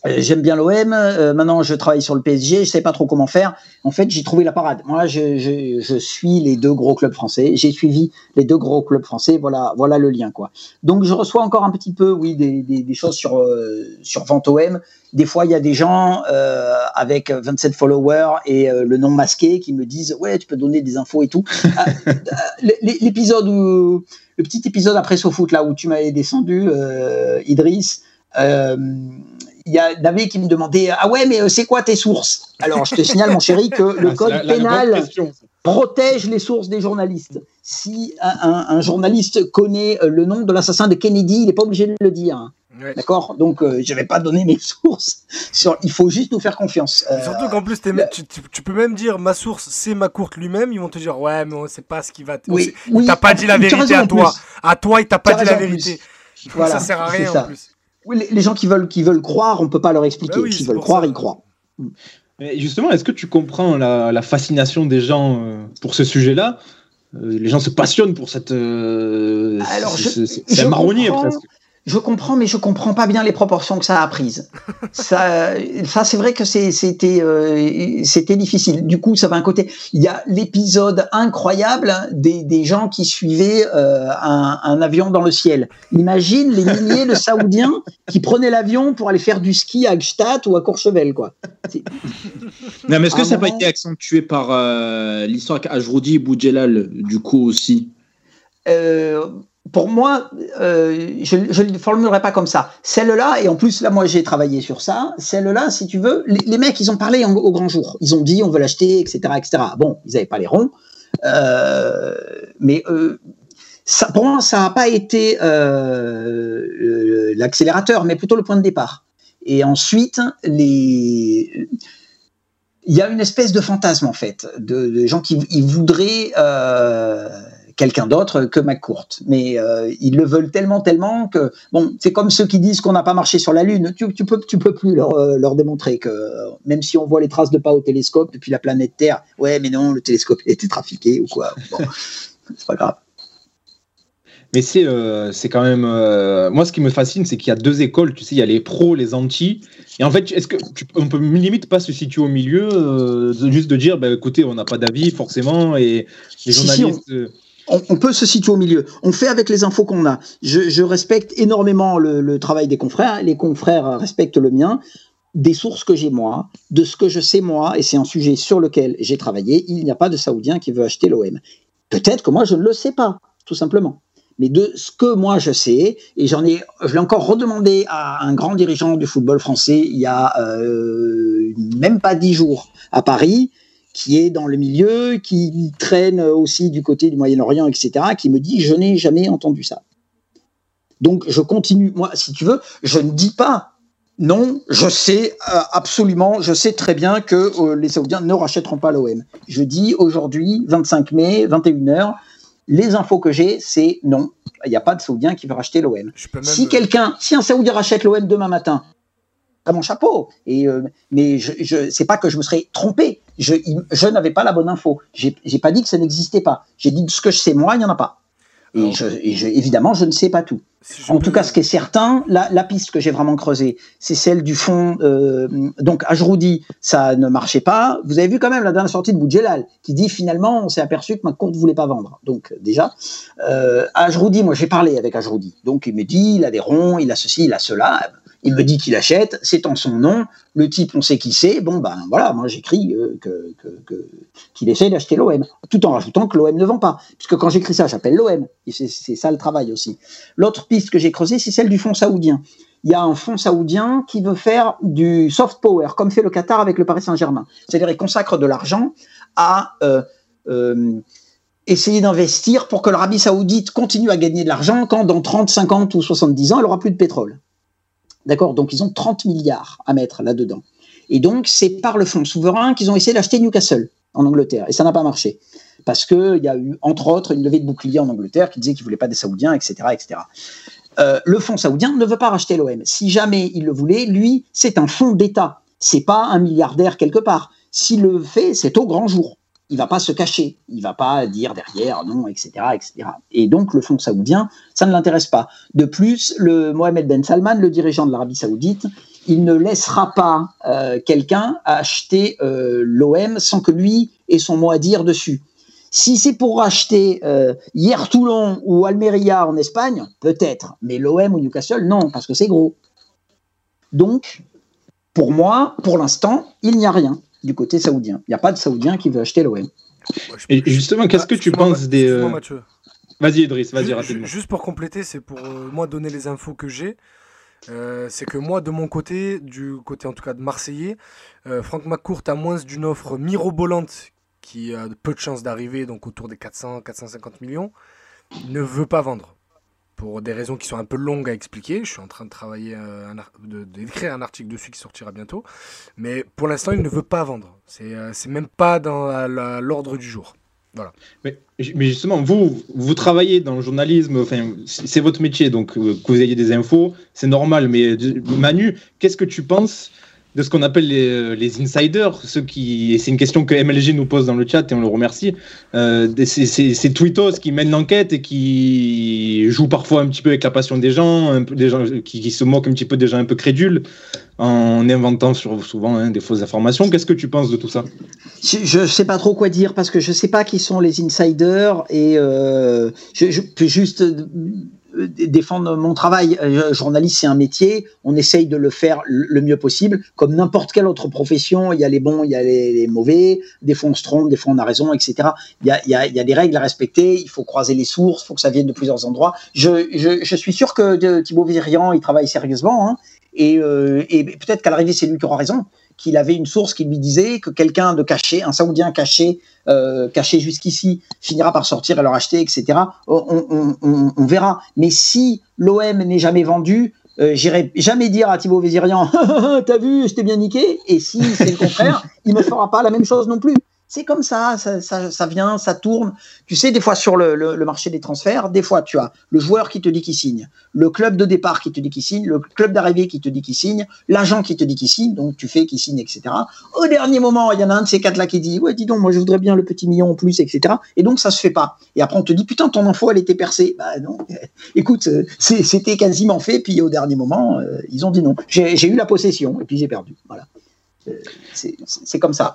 j'aime bien l'OM. euh, maintenant, je travaille sur le PSG. Je sais pas trop comment faire. En fait, j'ai trouvé la parade. Moi, je, je, je suis les deux gros clubs français. J'ai suivi les deux gros clubs français. Voilà, voilà le lien, quoi. Donc, je reçois encore un petit peu, oui, des, des, des choses sur euh, sur Vente OM. Des fois, il y a des gens euh, avec 27 followers et euh, le nom masqué qui me disent ouais, tu peux donner des infos et tout. Ah, euh, L'épisode où le petit épisode après SoFoot là où tu m'avais descendu, euh, Idriss. euh, il y a David qui me demandait ah ouais mais euh, c'est quoi tes sources? Alors je te signale mon chéri que le Ah, code la- la bonne pénal protège les sources des journalistes. Si un, journaliste connaît euh, le nom de l'assassin de Kennedy, il n'est pas obligé de le dire. hein. Ouais. D'accord? Donc, euh, je vais pas donner mes sources. Sur... Il faut juste nous faire confiance. Euh, Surtout qu'en plus, le- tu, tu- tu peux même dire ma source, c'est ma courte lui-même. Ils vont te dire ouais, mais on sait pas ce qui va. t- oui, oui, Il t'a pas dit la vérité à toi. À toi, il t'a pas dit la vérité. Voilà, ça sert à rien en plus. Oui, les, les gens qui veulent, qui veulent croire, on peut pas leur expliquer. Bah oui, S'ils c'est veulent croire, ça. ils croient. Mais justement, est-ce que tu comprends la, la fascination des gens euh, pour ce sujet-là? Euh, Les gens se passionnent pour cette. euh, Alors, c'est- je- je marronnier comprends. presque. Je comprends, mais je comprends pas bien les proportions que ça a prises. ça, ça c'est vrai que c'était euh, c'était difficile. Du coup, ça va un côté. Il y a l'épisode incroyable des, des gens qui suivaient euh, un, un avion dans le ciel. Imagine les milliers de Saoudiens qui prenaient l'avion pour aller faire du ski à Gstaad ou à Courchevel, quoi. Non, mais est-ce que ça n'a pas été accentué par euh, l'histoire avec Ajroudi et Boudjelal, du coup aussi? Euh, pour moi, euh, je ne le formulerai pas comme ça. Celle-là, et en plus, là, moi, j'ai travaillé sur ça. Celle-là, si tu veux, les, mecs, ils ont parlé au grand jour. Ils ont dit, on veut l'acheter, etc., etc. Bon, ils n'avaient pas les ronds. Euh, mais euh, pour moi, ça n'a pas été l'accélérateur, mais plutôt le point de départ. Et ensuite, il y a une espèce de fantasme, en fait, de, gens qui voudraient quelqu'un d'autre que McCourt. Mais euh, ils le veulent tellement, tellement que, bon, c'est comme ceux qui disent qu'on n'a pas marché sur la Lune. Tu, tu peux, tu peux plus leur, euh, leur démontrer que, euh, même si on voit les traces de pas au télescope depuis la planète Terre, ouais, mais non, le télescope a été trafiqué ou quoi. Bon, c'est pas grave. Mais c'est euh, c'est quand même. euh, moi, ce qui me fascine, c'est qu'il y a deux écoles. Tu sais, il y a les pros, les anti. Et en fait, est-ce que tu, on peut limite pas se situer au milieu, euh, juste de dire, bah, écoutez, on n'a pas d'avis forcément, et les Si, journalistes. on, on peut se situer au milieu. On fait avec les infos qu'on a. Je, respecte énormément le, le travail des confrères. Les confrères respectent le mien. Des sources que j'ai moi, de ce que je sais moi, et c'est un sujet sur lequel j'ai travaillé, il n'y a pas de Saoudien qui veut acheter l'OM. Peut-être que moi je ne le sais pas, tout simplement. Mais de ce que moi je sais, et j'en ai, je l'ai encore redemandé à un grand dirigeant du football français il y a euh, même pas dix jours à Paris, qui est dans le milieu, qui traîne aussi du côté du Moyen-Orient, etc., qui me dit je n'ai jamais entendu ça. Donc je continue. Moi, si tu veux, je ne dis pas non. Je sais euh, absolument, je sais très bien que euh, les Saoudiens ne rachèteront pas l'OM. Je dis aujourd'hui, 25 mai, 21h, les infos que j'ai, c'est non. Il n'y a pas de Saoudien qui veut racheter l'OM. Si quelqu'un, si un Saoudien rachète l'OM demain matin, à mon chapeau. Et euh, mais je, je c'est pas que je me serais trompé. Je, n'avais pas la bonne info. J'ai j'ai pas dit que ça n'existait pas. J'ai dit ce que je sais moi, il y en a pas. Et, Alors- je, et je- évidemment, je ne sais pas tout. si En tout cas, ce qui est certain, la, la piste que j'ai vraiment creusée, c'est celle du fond. Euh, donc, Ajroudi, ça ne marchait pas. Vous avez vu quand même la dernière sortie de Boudjelal, qui dit finalement, on s'est aperçu que McCourt ne voulait pas vendre. Donc, déjà, euh, Ajroudi, moi j'ai parlé avec Ajroudi. Donc, il me dit, il a des ronds, il a ceci, il a cela. Il me dit qu'il achète, c'est en son nom. Le type, on sait qui c'est. Bon, ben voilà, moi j'écris euh, qu'il essaie d'acheter l'OM, tout en rajoutant que l'OM ne vend pas. Puisque quand j'écris ça, j'appelle l'OM. Et c'est, c'est ça le travail aussi. L'autre piste que j'ai creusée, c'est celle du fonds saoudien. Il y a un fonds saoudien qui veut faire du soft power, comme fait le Qatar avec le Paris Saint-Germain. C'est-à-dire, il consacre de l'argent à euh, euh, essayer d'investir pour que l'Arabie saoudite continue à gagner de l'argent quand dans 30, 50 ou 70 ans, elle aura plus de pétrole. D'accord? Donc, ils ont 30 milliards à mettre là-dedans. Et donc, c'est par le fonds souverain qu'ils ont essayé d'acheter Newcastle en Angleterre. Et ça n'a pas marché. Parce qu'il y a eu, entre autres, une levée de bouclier en Angleterre qui disait qu'ils ne voulaient pas des Saoudiens, etc. etc. Euh, le fonds saoudien ne veut pas racheter l'OM. Si jamais il le voulait, lui, c'est un fonds d'État. C'est pas un milliardaire quelque part. S'il le fait, c'est au grand jour. Il va pas se cacher. Il va pas dire derrière non, etc., etc. Et donc le fonds saoudien, ça ne l'intéresse pas. De plus, le Mohamed Ben Salman, le dirigeant de l'Arabie saoudite, il ne laissera pas euh, quelqu'un acheter euh, l'OM sans que lui ait son mot à dire dessus. Si c'est pour racheter euh, hier Toulon ou Almeria en Espagne, peut-être, mais l'OM ou Newcastle, non, parce que c'est gros. Donc, pour moi, pour l'instant, il n'y a rien du côté saoudien. Il n'y a pas de saoudien qui veut acheter l'OM. Et justement, qu'est-ce que tu penses des. euh. Vas-y, Idriss, vas-y, rapidement. ju- Juste pour compléter, c'est pour euh, moi donner les infos que j'ai. Euh, c'est que moi, de mon côté, du côté en tout cas de Marseillais, euh, Franck McCourt a moins d'une offre mirobolante qui a peu de chances d'arriver, donc autour des 400, 450 millions, ne veut pas vendre. Pour des raisons qui sont un peu longues à expliquer. Je suis en train de travailler, euh, d'écrire un article dessus qui sortira bientôt. Mais pour l'instant, il ne veut pas vendre. C'est euh, c'est même pas dans l'ordre du jour. Mais, mais justement, vous, vous travaillez dans le journalisme, c'est votre métier, donc euh, que vous ayez des infos, c'est normal. Mais Manu, qu'est-ce que tu penses de ce qu'on appelle les, euh, les insiders, ceux qui, et c'est une question que MLG nous pose dans le chat et on le remercie, euh, c'est- tweetos qui mènent l'enquête et qui jouent parfois un petit peu avec la passion des gens, des gens qui, se moquent un petit peu des gens un peu crédules en inventant souvent hein, des fausses informations. Qu'est-ce que tu penses de tout ça? Je ne sais pas trop quoi dire parce que je sais pas qui sont les insiders et euh, je, peux juste défendre mon travail. Euh, journaliste, c'est un métier. On essaye de le faire le mieux possible. Comme n'importe quelle autre profession, il y a les bons, il y a les, mauvais. Des fois, on se trompe, des fois, on a raison, etc. Il y a, y a- des règles à respecter. Il faut croiser les sources. Il faut que ça vienne de plusieurs endroits. Je, je, je suis sûr que de, Thibaut Virian, il travaille sérieusement. Hein, et euh, et peut-être qu'à l'arrivée, c'est lui qui aura raison qu'il avait une source qui lui disait que quelqu'un de caché, un Saoudien caché, euh, caché jusqu'ici, finira par sortir et le racheter, etc. On, on- on- on verra. Mais si l'OM n'est jamais vendu, euh, j'irai jamais dire à Thibaut Vézirian, t'as vu, je t'ai bien niqué. Et si c'est le contraire, il me fera pas la même chose non plus. C'est comme ça, ça, vient, ça tourne. Tu sais, des fois sur le, marché des transferts, des fois tu as le joueur qui te dit qu'il signe, le club de départ qui te dit qu'il signe, le club d'arrivée qui te dit qu'il signe, l'agent qui te dit qu'il signe, donc tu fais qu'il signe, etc. Au dernier moment, il y en a un de ces quatre-là qui dit Ouais, dis donc, moi je voudrais bien le petit million en plus, etc. Et donc ça se fait pas. Et après on te dit Putain, ton info elle était percée. Bah non, écoute, euh, c'était quasiment fait, puis au dernier moment, euh, ils ont dit non. J'ai eu la possession, et puis j'ai perdu. Voilà. Euh, c'est comme ça.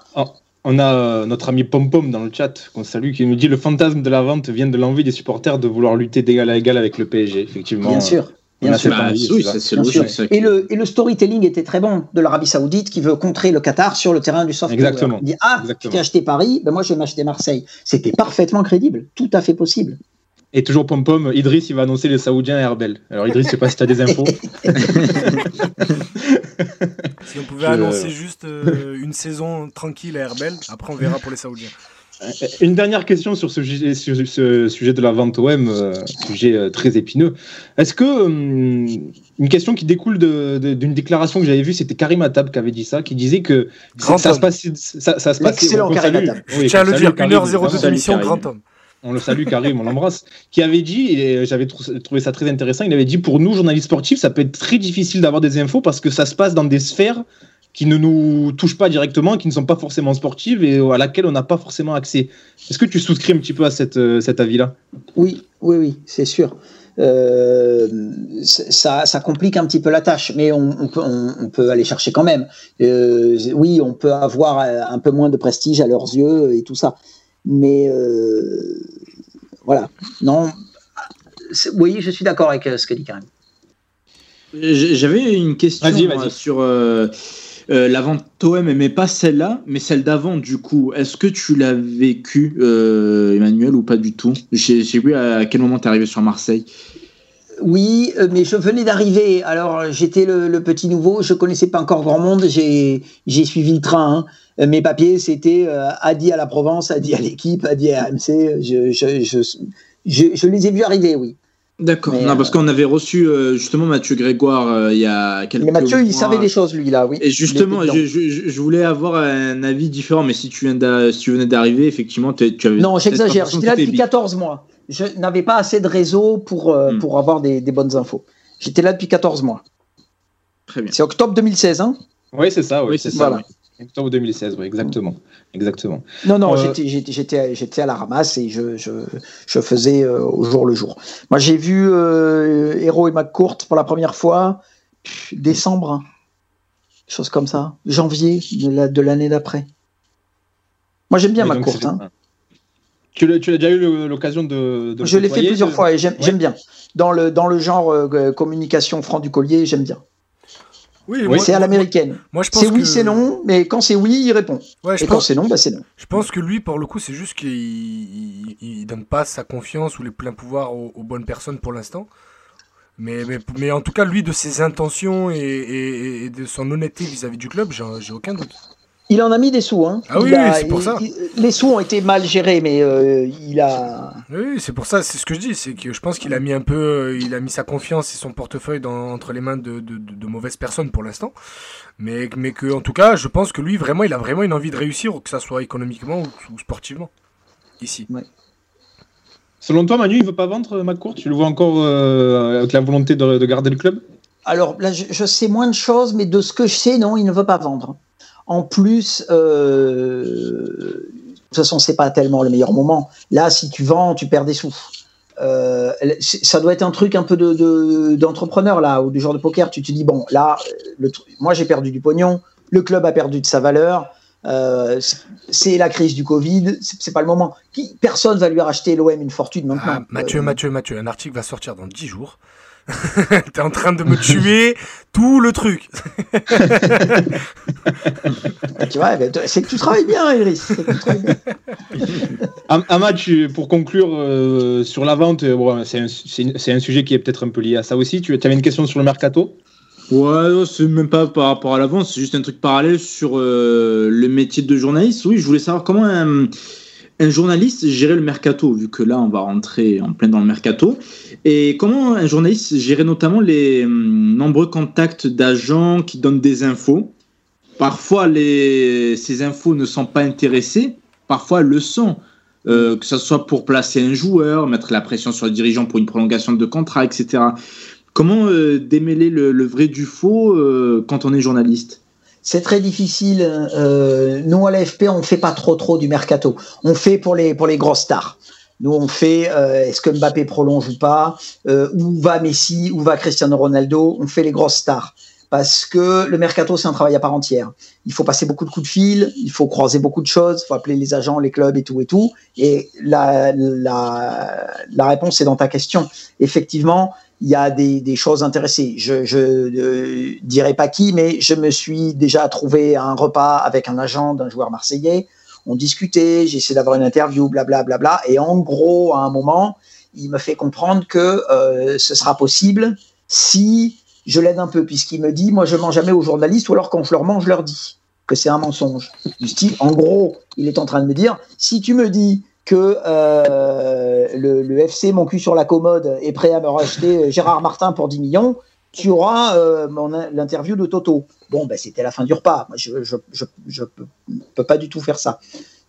On a euh, notre ami Pom Pom dans le chat qu'on salue qui nous dit le fantasme de la vente vient de l'envie des supporters de vouloir lutter d'égal à égal avec le PSG. Effectivement, Bien sûr. Bien Bah, envie, oui, ça, Bien. Et le, et le storytelling était très bon de l'Arabie Saoudite qui veut contrer le Qatar sur le terrain du soft. Exactement. Il dit Ah, Exactement. tu t'es acheté Paris, ben moi je vais m'acheter Marseille. C'était parfaitement crédible, tout à fait possible. Et toujours Pom Pom, Idriss il va annoncer les Saoudiens à Herbel. Alors Idriss, je sais pas si tu as des infos. Si on pouvait Je- annoncer juste euh, une saison tranquille à Herbel, après on verra pour les Saoudiens. Une dernière question sur ce, sujet- sur ce sujet de la vente OM, euh, sujet euh, très épineux. Est-ce que hum, une question qui découle d'une déclaration que j'avais vue, c'était Karim Attab qui avait dit ça, qui disait que Grand ça, se passait, ça, ça se passait. Le Karim. Attab. Oui, Je tiens à le dire, Karim, 1h02 évidemment. d'émission, grand homme. On le salue Karim, on l'embrasse. Qui avait dit, et j'avais trou- trouvé ça très intéressant, il avait dit pour nous, journalistes sportifs, ça peut être très difficile d'avoir des infos parce que ça se passe dans des sphères qui ne nous touchent pas directement, qui ne sont pas forcément sportives et à laquelle on n'a pas forcément accès. Est-ce que tu souscris un petit peu à cette, euh, cet avis-là? Oui, oui, oui, c'est sûr. Euh, ça, complique un petit peu la tâche, mais on, peut, aller chercher quand même. Euh, oui, on peut avoir un peu moins de prestige à leurs yeux et tout ça. Mais euh, voilà. Non. Oui, je suis d'accord avec euh, ce que dit Karim. J- J'avais une question sur euh, euh, la vente OM, mais pas celle-là, mais celle d'avant du coup. Est-ce que tu l'as vécu, euh, Emmanuel, ou pas du tout? J'ai vu à quel moment tu es arrivé sur Marseille. Oui, euh, mais je venais d'arriver. Alors, euh, j'étais le, le petit nouveau. Je connaissais pas encore grand monde. J'ai j'ai suivi le train. hein. Euh, Mes papiers, c'était euh, Adi à la Provence, Adi à l'équipe, Adi à AMC. Je, je, je, je, je les ai vus arriver, oui. D'accord. Non, parce euh, qu'on avait reçu euh, justement Mathieu Grégoire euh, il y a quelques Mais Mathieu, il mois. savait des choses, lui, là, oui. Et justement, je, je- je voulais avoir un avis différent, mais si tu, viens d'a- si tu venais d'arriver, effectivement, tu avais. Non, j'exagère. J'étais là depuis 14 mois. Je n'avais pas assez de réseau pour, euh, Hmm. pour avoir des, des bonnes infos. J'étais là depuis 14 mois. Très bien. C'est octobre 2016, hein? Oui, c'est ça. Oui, Oui, c'est ça. oui. Octobre 2016, oui, exactement. Exactement. Non, non, Euh, j'étais- à la ramasse et je, je, je faisais euh, au jour le jour. Moi, j'ai vu euh, Hero et McCourt pour la première fois décembre, hein. chose comme ça, janvier de la- de l'année d'après. Moi, j'aime bien Et McCourt. Hein. Tu l'as déjà eu l'occasion de, Je l'ai fait plusieurs de- fois et j'aime Ouais. j'aime bien. Dans le, dans le genre euh, communication franc du collier, j'aime bien. Oui, c'est à l'américaine. Moi, je pense C'est oui, que- c'est non, mais quand c'est oui, il répond. Ouais, Et quand c'est non, bah c'est non. je pense que lui, pour le coup, c'est juste qu'il il, il donne pas sa confiance ou les pleins pouvoirs aux, aux bonnes personnes pour l'instant. Mais, mais, mais en tout cas, lui, de ses intentions et, et- et de son honnêteté vis-à-vis du club, j'ai aucun doute. Il en a mis des sous. Hein. Ah oui, Il a- oui, c'est pour ça. il- les sous ont été mal gérés, mais euh, il a. Oui, c'est pour ça, c'est ce que je dis, c'est que je pense qu'il a mis un peu, euh, il a mis sa confiance et son portefeuille dans, entre les mains de, de, de- de mauvaises personnes pour l'instant. Mais, mais que, en tout cas, je pense que lui, vraiment, il a vraiment une envie de réussir, que ça soit économiquement ou, ou sportivement. Ici. Selon toi, Manu, il veut pas vendre euh, McCourt Tu le vois encore euh, avec la volonté de, de garder le club? Alors là, je, je sais moins de choses, mais de ce que je sais, non, il ne veut pas vendre. En plus, euh, de toute façon, c'est pas tellement le meilleur moment. Là, si tu vends, tu perds des sous. Euh, ça doit être un truc un peu de- de- d'entrepreneur là ou du genre de poker. Tu te dis bon, là, tru- moi j'ai perdu du pognon, le club a perdu de sa valeur. euh, c'est- la crise du Covid, c'est pas le moment. Qui, personne va lui racheter l'OM une fortune maintenant. Ah, Mathieu, Euh, Mathieu, Mathieu, un article va sortir dans 10 jours. T'es en train de me tuer tout le truc. tu vois, c'est que tu travailles bien, Iris. c'est que tu travailles bien. Am- Ahmad, tu- pour conclure euh, sur la vente, euh, bon, c'est un, sujet qui est peut-être un peu lié à ça aussi. Tu avais une question sur le mercato? Ouais, non, c'est même pas par rapport à l'avance, c'est juste un truc parallèle sur euh, le métier de journaliste. Oui, je voulais savoir comment un journaliste gérait le mercato, vu que là, on va rentrer en plein dans le mercato. Et comment un journaliste gérait notamment les hum, nombreux contacts d'agents qui donnent des infos? Parfois, ces infos ne sont pas intéressées, parfois elles le sont. Euh, que ce soit pour placer un joueur, mettre la pression sur le dirigeant pour une prolongation de contrat, etc. Comment euh, démêler le, le vrai du faux euh, quand on est journaliste? C'est très difficile. Euh, nous, à l'AFP, on ne fait pas trop trop du mercato. On fait pour les, pour les grosses stars. Nous, on fait euh, est-ce que Mbappé prolonge ou pas euh, Où va Messi Où va Cristiano Ronaldo On fait les grosses stars. Parce que le mercato, c'est un travail à part entière. Il faut passer beaucoup de coups de fil, il faut croiser beaucoup de choses, il faut appeler les agents, les clubs et tout et tout. Et la, la, la réponse est dans ta question. Effectivement, il y a des, choses intéressées. Je, je euh, dirais pas qui, mais je me suis déjà trouvé à un repas avec un agent d'un joueur marseillais. On discutait, j'ai essayé d'avoir une interview, blablabla. Bla, bla, et en gros, à un moment, il me fait comprendre que euh, ce sera possible si je l'aide un peu, puisqu'il me dit, moi, je mens jamais aux journalistes, ou alors quand je leur mens, je leur dis que c'est un mensonge. Du style, en gros, il est en train de me dire, si tu me dis que euh, le, FC Mon cul sur la commode est prêt à me racheter Gérard Martin pour 10 millions, tu auras euh, l'interview de Toto. Bon, ben, c'était la fin du repas. Je, je peux, pas du tout faire ça.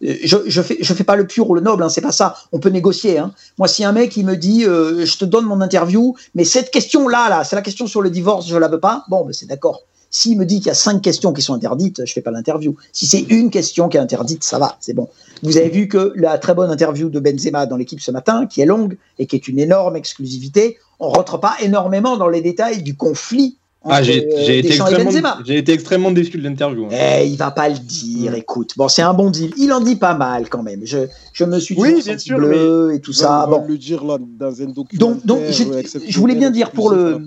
Je, je fais, je fais pas le pur ou le noble, hein, c'est pas ça. On peut négocier. Hein. Moi, si un mec il me dit, euh, je te donne mon interview, mais cette question-là, là, c'est la question sur le divorce, je la veux pas. Bon, ben, c'est d'accord. S'il me dit qu'il y a cinq questions qui sont interdites, je fais pas l'interview. Si c'est une question qui est interdite, ça va, c'est bon. Vous avez vu que la très bonne interview de Benzema dans l'équipe ce matin, qui est longue et qui est une énorme exclusivité, on rentre pas énormément dans les détails du conflit entre ah, j'ai, euh, j'ai été Deschamps et Benzema. J'ai été extrêmement déçu de l'interview. Hein. Eh, il va pas le dire, écoute. Bon, c'est un bon deal. Il en dit pas mal quand même. Je, je me suis Oui, bien senti sûr, bleu et tout ça. On va Bon, le dire là dans un documentaire. donc, donc je, je voulais bien dire pour le.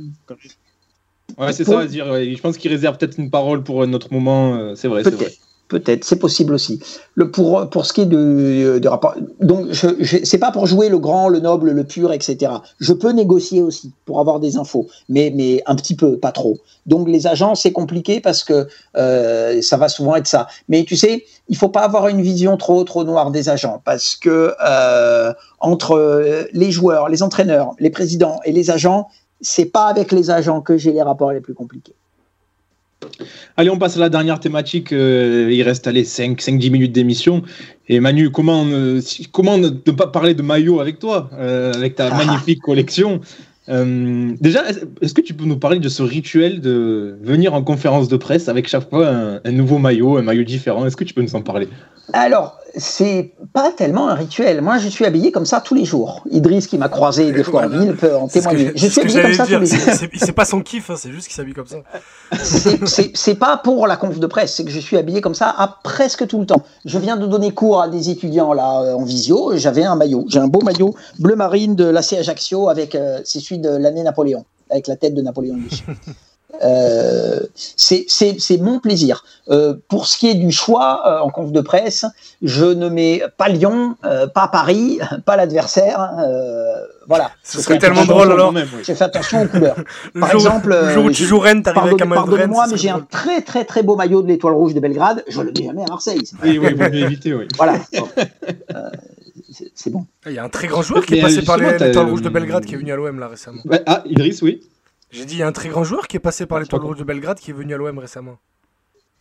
Ouais, c'est Pour- ça à dire. ouais. Je pense qu'il réserve peut-être une parole pour un autre moment. euh, C'est vrai, c'est vrai. Peut-être, peut-être, c'est possible aussi. Le pour pour ce qui est de, de rapport, donc je, je c'est pas pour jouer le grand, le noble, le pur, etc. Je peux négocier aussi pour avoir des infos, mais mais un petit peu, pas trop. Donc les agents c'est compliqué parce que euh, ça va souvent être ça. Mais tu sais, il faut pas avoir une vision trop trop noire des agents parce que euh, entre les joueurs, les entraîneurs, les présidents et les agents, c'est pas avec les agents que j'ai les rapports les plus compliqués. Allez, on passe à la dernière thématique. euh, il reste allez, 5-10 minutes d'émission. Et Manu, comment, euh, si- comment ne ne pas parler de maillot avec toi, euh, avec ta magnifique collection? Euh, Déjà, est-ce est-ce que tu peux nous parler de ce rituel de venir en conférence de presse avec chaque fois un, un nouveau maillot, un maillot différent? Est-ce que tu peux nous en parler? Alors, c'est pas tellement un rituel. Moi, je suis habillé comme ça tous les jours. Idriss, qui m'a croisé des fois en ville, peut en témoigner. Je ce suis habillé comme ça tous dire. les jours. C'est- pas son kiff, hein, c'est juste qu'il s'habille comme ça. C'est- pas pour la conf de presse, c'est que je suis habillé comme ça à presque tout le temps. Je viens de donner cours à des étudiants là euh, en visio. J'avais un maillot, j'ai un beau maillot bleu marine de l'AC Ajaccio avec, euh, c'est celui de l'année Napoléon, avec la tête de Napoléon dessus. Euh, c'est mon plaisir. Euh, pour ce qui est du choix euh, en conf de presse, je ne mets pas Lyon, euh, pas Paris, pas l'adversaire. euh, voilà. Ce serait tellement drôle alors. Oui. J'ai fait attention aux couleurs. Le Par jour, exemple, le jour où euh, tu joues Rennes, t'arrives avec un maillot de Rennes. Ce mais j'ai un très très très beau maillot de l'étoile rouge de Belgrade. Je le mets jamais à Marseille. Oui, oui, mieux éviter, oui. Voilà. Bon. C'est- bon. Il y a un très grand joueur qui est passé par l'étoile rouge de Belgrade qui est venu à l'OM là récemment. Ouais, ah, Idriss, oui. J'ai dit il y a un très grand joueur qui est passé par l'étoile pas rouge de Belgrade qui est venu à l'OM récemment.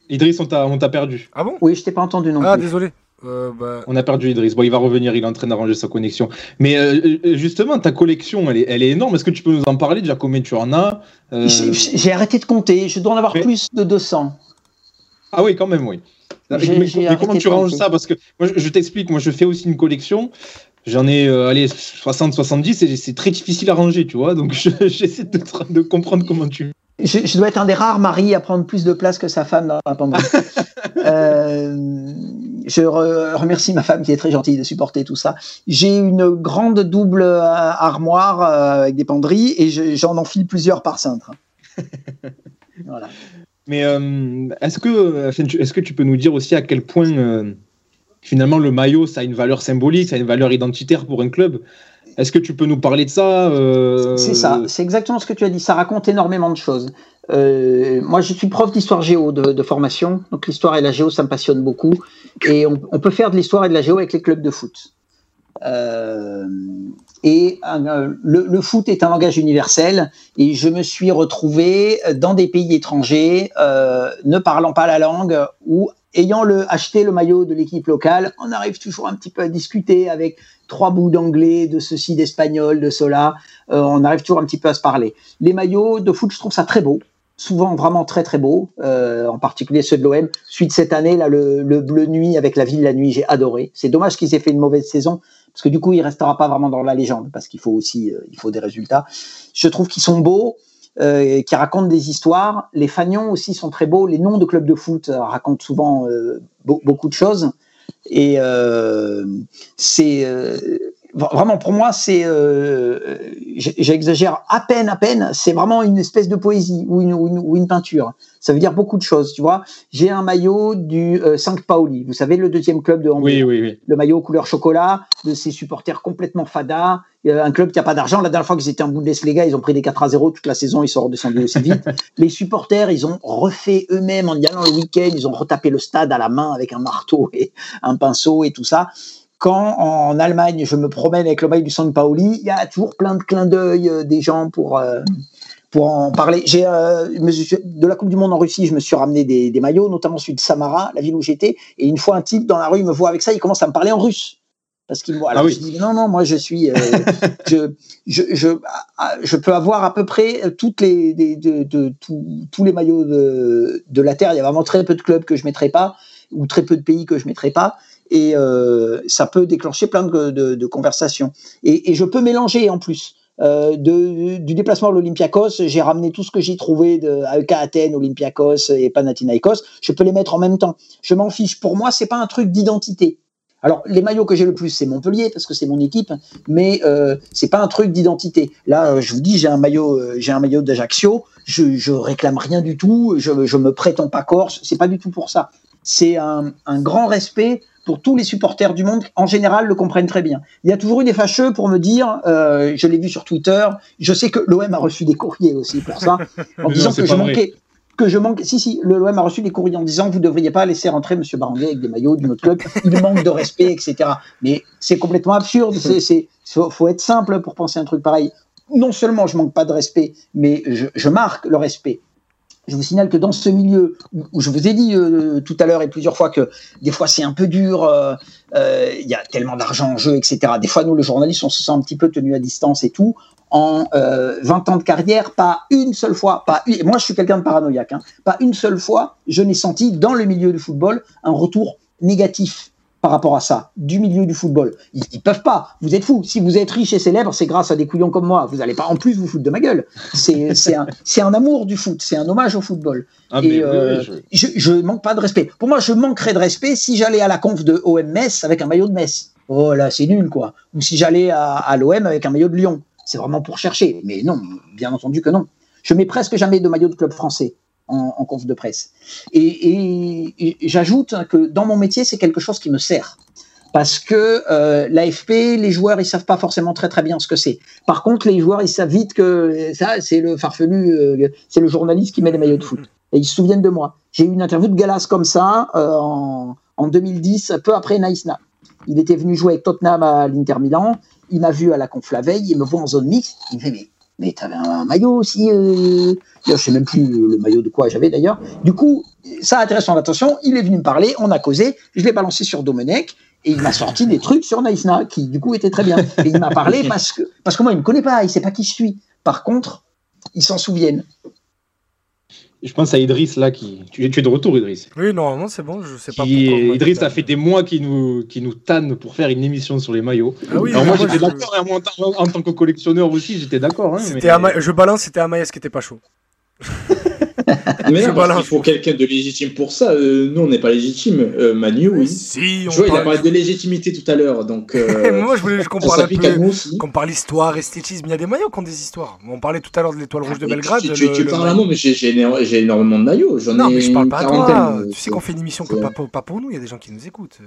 Idriss, on t'a on t'a perdu. Ah bon? Oui, je t'ai pas entendu non Ah plus. désolé. Euh, bah, On a perdu Idriss. Bon, il va revenir, il est en train d'arranger sa connexion. Mais euh, euh, justement, ta collection, elle est, elle est énorme. Est-ce que tu peux nous en parler déjà Combien tu en as Euh, J'ai j'ai arrêté de compter. Je dois en avoir Mais- plus de 200. Ah oui, quand même, oui. J'ai- mais, j'ai mais arrêté comment tu ranges ça? Parce que moi, je, je t'explique, moi, je fais aussi une collection. J'en ai, euh, allez, 60-70 et c'est très difficile à ranger, tu vois. Donc, je- j'essaie de, comprendre comment tu. Je, je dois être un des rares maris à prendre plus de place que sa femme dans la penderie. Euh, je re- remercie ma femme qui est très gentille de supporter tout ça. J'ai une grande double euh, armoire avec des penderies et je- j'en enfile plusieurs par cintre. Voilà. Mais euh, est-ce que, tu- est-ce que tu peux nous dire aussi à quel point finalement le maillot, ça a une valeur symbolique, ça a une valeur identitaire pour un club Est-ce que tu peux nous parler de ça euh, C'est ça, c'est exactement ce que tu as dit. Ça raconte énormément de choses. Euh, moi, je suis prof d'histoire géo de, formation, donc l'histoire et la géo, ça me passionne beaucoup. Et on, on peut faire de l'histoire et de la géo avec les clubs de foot. Euh, et euh, le, foot est un langage universel, et je me suis retrouvé dans des pays étrangers, euh, ne parlant pas la langue, ou ayant acheté le maillot de l'équipe locale, on arrive toujours un petit peu à discuter avec trois bouts d'anglais, de ceci, d'espagnol, de cela. Euh, on arrive toujours un petit peu à se parler. Les maillots de foot, je trouve ça très beau. Souvent vraiment très très beau, euh, en particulier ceux de l'OM. Suite cette année, là, le, le bleu nuit avec la ville la nuit, j'ai adoré. C'est dommage qu'ils aient fait une mauvaise saison, parce que du coup, il restera pas vraiment dans la légende, parce qu'il faut aussi, euh, il faut des résultats. Je trouve qu'ils sont beaux, euh, qui racontent des histoires. Les fanions aussi sont très beaux. Les noms de clubs de foot euh, racontent souvent euh, beau- beaucoup de choses. Et c'est vraiment pour moi, c'est euh, j'exagère à peine, à peine. C'est vraiment une espèce de poésie ou une, ou une, ou une peinture. Ça veut dire beaucoup de choses, tu vois. J'ai un maillot du euh, Saint Pauli. Vous savez le deuxième club de Hambourg Oui, oui, oui. le maillot couleur chocolat, de ses supporters complètement fada, euh, un club qui a pas d'argent. La dernière fois qu'ils étaient en Bundesliga, ils ont pris des 4 à 0 toute la saison, ils sont redescendus aussi vite. Les supporters, ils ont refait eux-mêmes en y allant le week-end, ils ont retapé le stade à la main avec un marteau et un pinceau et tout ça. Quand en Allemagne, je me promène avec le maillot du San Paoli, il y a toujours plein de clins d'œil euh, des gens pour euh, pour en parler. J'ai euh, de la Coupe du Monde en Russie, je me suis ramené des, des maillots, notamment celui de Samara, la ville où j'étais. Et une fois, un type dans la rue me voit avec ça, il commence à me parler en russe. Parce qu'il voit. Alors Ah oui. je dis non, non, moi je suis, euh, je, je, je, ah, je peux avoir à peu près toutes les, des- de, de- tous- tous les maillots de, de la terre. Il y a vraiment très peu de clubs que je mettrai pas ou très peu de pays que je mettrai pas. Et euh, ça peut déclencher plein de, conversations. Et, je peux mélanger en plus. Euh, du déplacement à l'Olympiakos, j'ai ramené tout ce que j'ai trouvé de AEK Athènes, Olympiakos et Panathinaikos. Je peux les mettre en même temps. Je m'en fiche. Pour moi, c'est pas un truc d'identité. Alors, les maillots que j'ai le plus, c'est Montpellier parce que c'est mon équipe, mais euh, c'est pas un truc d'identité. Là, euh, je vous dis, j'ai un maillot, j'ai un maillot d'Ajaccio. Je, je réclame rien du tout. Je, je me prétends pas corse. C'est pas du tout pour ça. C'est un, un grand respect pour tous les supporters du monde. En général, le comprennent très bien. Il y a toujours eu des fâcheux pour me dire, euh, je l'ai vu sur Twitter. Je sais que l'OM a reçu des courriers aussi pour ça, en disant non, que je vrai. manquais. Que je manque. Si, si, l'OM a reçu des courriers en disant vous ne devriez pas laisser rentrer Monsieur Baranguet avec des maillots de notre club. Il manque de respect, etc. Mais c'est complètement absurde. C'est, faut, faut être simple pour penser un truc pareil. Non seulement je manque pas de respect, mais je, je marque le respect. Je vous signale que dans ce milieu où, je vous ai dit euh, tout à l'heure et plusieurs fois que des fois c'est un peu dur, euh, euh, il y a tellement d'argent en jeu, etc. Des fois, nous, le journaliste, on se sent un petit peu tenu à distance et tout. En euh, 20 ans de carrière, pas une seule fois, pas une, moi je suis quelqu'un de paranoïaque, hein, pas une seule fois, je n'ai senti dans le milieu du football un retour négatif par rapport à ça, du milieu du football. Ils, ils peuvent pas. Vous êtes fous. Si vous êtes riche et célèbre, c'est grâce à des couillons comme moi. Vous n'allez pas en plus vous foutre de ma gueule. C'est un, amour du foot. C'est un hommage au football. Ah, Et, euh, oui, je- je, je manque pas de respect. Pour moi, je manquerais de respect si j'allais à la conf de OM Metz avec un maillot de Metz. Oh là, c'est nul, quoi. Ou si j'allais à, à l'OM avec un maillot de Lyon. C'est vraiment pour chercher. Mais non, bien entendu que non. Je mets presque jamais de maillot de club français en, en conf de presse. Et, j'ajoute que dans mon métier, c'est quelque chose qui me sert. Parce que euh, l'AFP, les joueurs, ils savent pas forcément très très bien ce que c'est. Par contre, les joueurs, ils savent vite que ça, c'est le farfelu, euh, c'est le journaliste qui met les maillots de foot. Et ils se souviennent de moi. J'ai eu une interview de Galas comme ça euh, en, en 2010, peu après Naïsna. Il était venu jouer avec Tottenham à l'Inter Milan. Il m'a vu à la conf la veille. Il me voit en zone mixte. Il me fait mais, mais t'avais un maillot aussi. Euh... Je sais même plus le maillot de quoi j'avais d'ailleurs. Du coup, ça a attiré son attention. Il est venu me parler. On a causé. Je l'ai balancé sur Domenech. Et il m'a sorti des trucs sur Naïsna qui du coup étaient très bien. Et il m'a parlé parce que parce que moi il me connaît pas, il sait pas qui je suis. Par contre, ils s'en souviennent. Je pense à Idriss là qui. Tu es, de retour, Idriss. Oui, normalement, c'est bon. Je sais pas Qui- pourquoi. moi, Idriss, a- ça fait des mois qu'il nous, qui nous tanne pour faire une émission sur les maillots. Ah oui, Alors moi, j'étais je- d'accord, hein, en, tant- en tant que collectionneur aussi, j'étais d'accord. Hein, C'était mais- Je balance, c'était Amaïs qui était pas chaud. Mais non, parce qu'il faut quelqu'un de légitime pour ça. Euh, nous, on n'est pas légitime. Euh, Manu, oui. Si, on Je vois, il a parlé de légitimité tout à l'heure, donc. euh, Moi, je voulais qu'on parle. Qu'on parle histoire, esthétisme. Il y a des maillots qui ont des histoires. On parlait tout à l'heure de l'étoile rouge de Belgrade. Tu, tu, le- tu le parles à moi, mais j'ai- j'ai éno- j'ai énormément de maillots. J'en Non, ai mais je parle pas à toi. Tu sais qu'on fait une émission que pas, pour- pas pour nous. Il y a des gens qui nous écoutent. euh.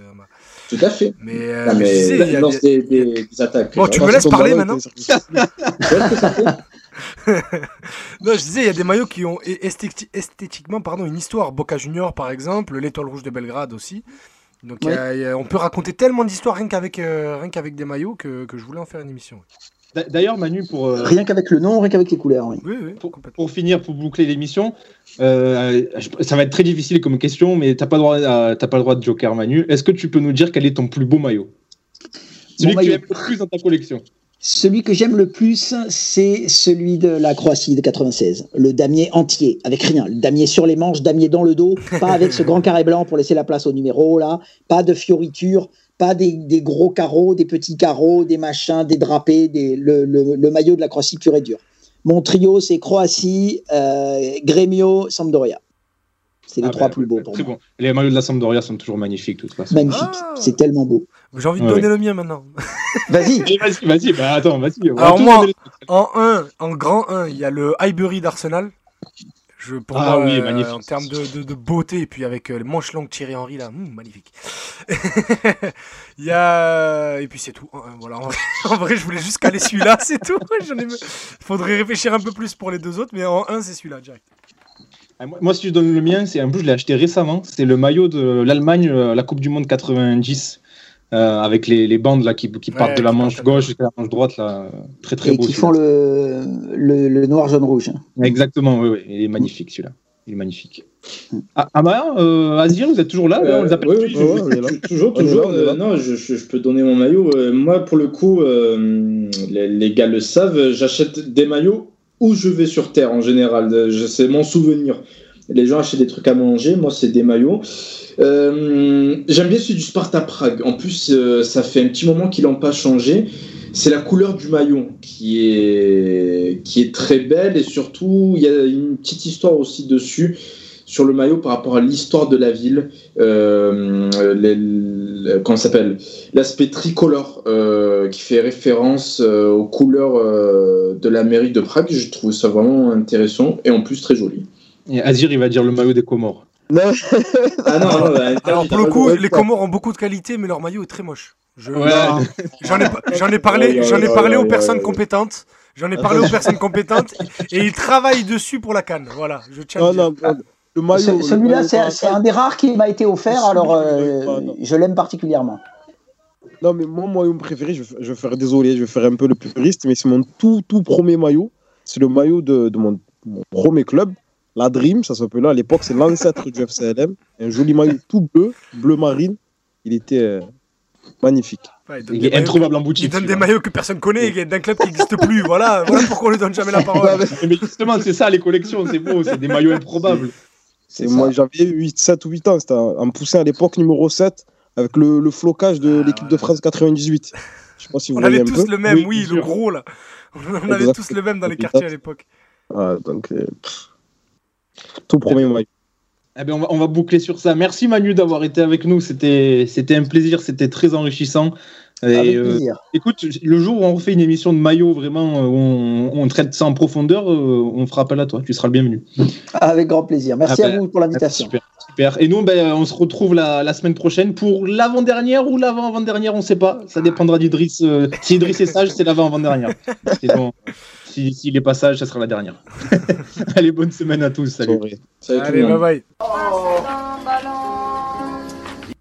Tout à fait. Mais, euh, Non, mais il y a lance des- des, attaques. Bon, tu me laisses parler maintenant Non, je disais, il y a des maillots qui ont esthétiquement pardon, une histoire. Boca Junior, par exemple, l'étoile rouge de Belgrade aussi. Donc, il y a- il y a- on peut raconter tellement d'histoires rien qu'avec euh, rien qu'avec des maillots que, que je voulais en faire une émission. D'a- D'ailleurs, Manu, pour, euh, Rien qu'avec le nom, rien qu'avec les couleurs. Oui. Oui, oui, pour, pour finir, pour boucler l'émission, euh, ça va être très difficile comme question, mais t'as pas, droit à- pas le droit de joker, Manu. Est-ce que tu peux nous dire quel est ton plus beau maillot? Celui que tu aimes le plus dans ta collection Celui que j'aime le plus, c'est celui de la Croatie de 96. Le damier entier, avec rien. Le damier sur les manches, damier dans le dos, pas avec ce grand carré blanc pour laisser la place au numéro, là. Pas de fioritures, pas des, des gros carreaux, des petits carreaux, des machins, des drapés, des, le, le- le maillot de la Croatie pur et dur. Mon trio, c'est Croatie, euh, Gremio, Sampdoria. C'est les Ah trois bah, plus beaux pour Très moi. bon. Les maillots de la Sampdoria sont toujours magnifiques, de toute façon. Magnifique. Ah. C'est tellement beau. J'ai envie de Ouais, donner ouais. le mien maintenant. Vas-y. Allez, Vas-y, vas-y, bah attends, vas-y. Alors moi- En 1, en grand 1, il y a le Highbury d'Arsenal. Je, pour Ah moi, oui, euh, magnifique. en termes de, de- de beauté, et puis avec euh, les manches longues Thierry Henry là, hum, magnifique. Il y a et puis c'est tout. Euh, Voilà, en vrai, en vrai, je voulais juste caler celui-là, c'est tout. Ai... Faudrait réfléchir un peu plus pour les deux autres, mais en 1 c'est celui-là direct. Ah, moi- Moi, si je donne le mien, c'est un peu, je l'ai acheté récemment. C'est le maillot de l'Allemagne, euh, la Coupe du Monde 90, euh, avec les, les bandes là qui, qui partent de la manche gauche jusqu'à la manche droite là, très très Et beau. qui font le, le, le noir, jaune, rouge. Exactement, oui, oui, il est magnifique celui-là. Il est magnifique. Ah, Amaya, euh, Azir, vous êtes toujours là Euh, On les appelle oui, Ouais, ouais, toujours, toujours. euh, non, je, je- je peux donner mon maillot. Moi, pour le coup, euh, les, les gars le savent, j'achète des maillots où je vais sur Terre en général. Je- C'est mon souvenir. Les gens achètent des trucs à manger, moi, c'est des maillots. Euh, J'aime bien celui du Sparta Prague. En plus, euh, ça fait un petit moment qu'ils n'ont pas changé. C'est la couleur du maillot qui est, très belle et surtout, il y a une petite histoire aussi dessus sur le maillot par rapport à l'histoire de la ville. Euh, s'appelle? L'aspect tricolore qui fait référence aux couleurs de la mairie de Prague. Je trouve ça vraiment intéressant et en plus très joli. Et Azir, il va dire le maillot des Comores. Non, Ah non, non, bah, Alors pour le coup, les Comores ont beaucoup de qualité, mais leur maillot est très moche. Je- Ouais. J'en ai, parlé, Ouais, ouais, j'en ai ouais, parlé ouais, aux personnes ouais. compétentes. J'en ai parlé aux personnes compétentes et ils travaillent dessus pour la canne. Voilà, je tiens à non, dire. non, non. Le maillot. Ce- le Celui-là, c'est un des rares qui m'a été offert, alors euh, je l'aime particulièrement. Non, mais mon maillot préféré, je, vais- je vais faire désolé, je vais faire un peu le puriste, mais c'est mon tout, tout premier maillot. C'est le maillot de, de mon, mon premier club, la Dream, ça s'appelait. À l'époque, c'est l'ancêtre du FCLM. Un joli maillot tout bleu, bleu marine. Il était euh, magnifique. Ouais, il Il est introuvable en Il boutique. donne des maillots que personne connaît, et d'un club qui n'existe plus. Voilà, voilà pourquoi on lui donne jamais la parole. Mais justement, c'est ça les collections, c'est beau, c'est des maillots improbables. C'est moi, j'avais 8, 7 ou 8 ans. C'était un, un poussin à l'époque numéro 7 avec le, le flocage de Ah, l'équipe ouais. de France 98. Je sais pas si vous On voyez avait un tous peu. le même, Oui, le gros là. On avait tous le même dans les quartiers à l'époque. Ah, donc, euh, pff. Tout premier maillot. Eh ben, on, va, on va boucler sur ça. Merci Manu d'avoir été avec nous. C'était un plaisir, c'était très enrichissant. Et, Avec euh, écoute, le jour où on refait une émission de maillot, vraiment, euh, où on, on traite ça en profondeur, euh, on fera appel à toi. Tu seras le bienvenu. Avec grand plaisir. Merci Ah à ben, vous pour l'invitation. Super, super. Et nous, ben, on se retrouve la, la semaine prochaine pour l'avant-dernière ou l'avant-avant-dernière, on sait pas. Ça dépendra d'Idriss. euh, si Idriss est sage, c'est l'avant-avant-dernière si, les passages, ça sera la dernière. Allez, bonne semaine à tous. Salut. Allez, bye bye.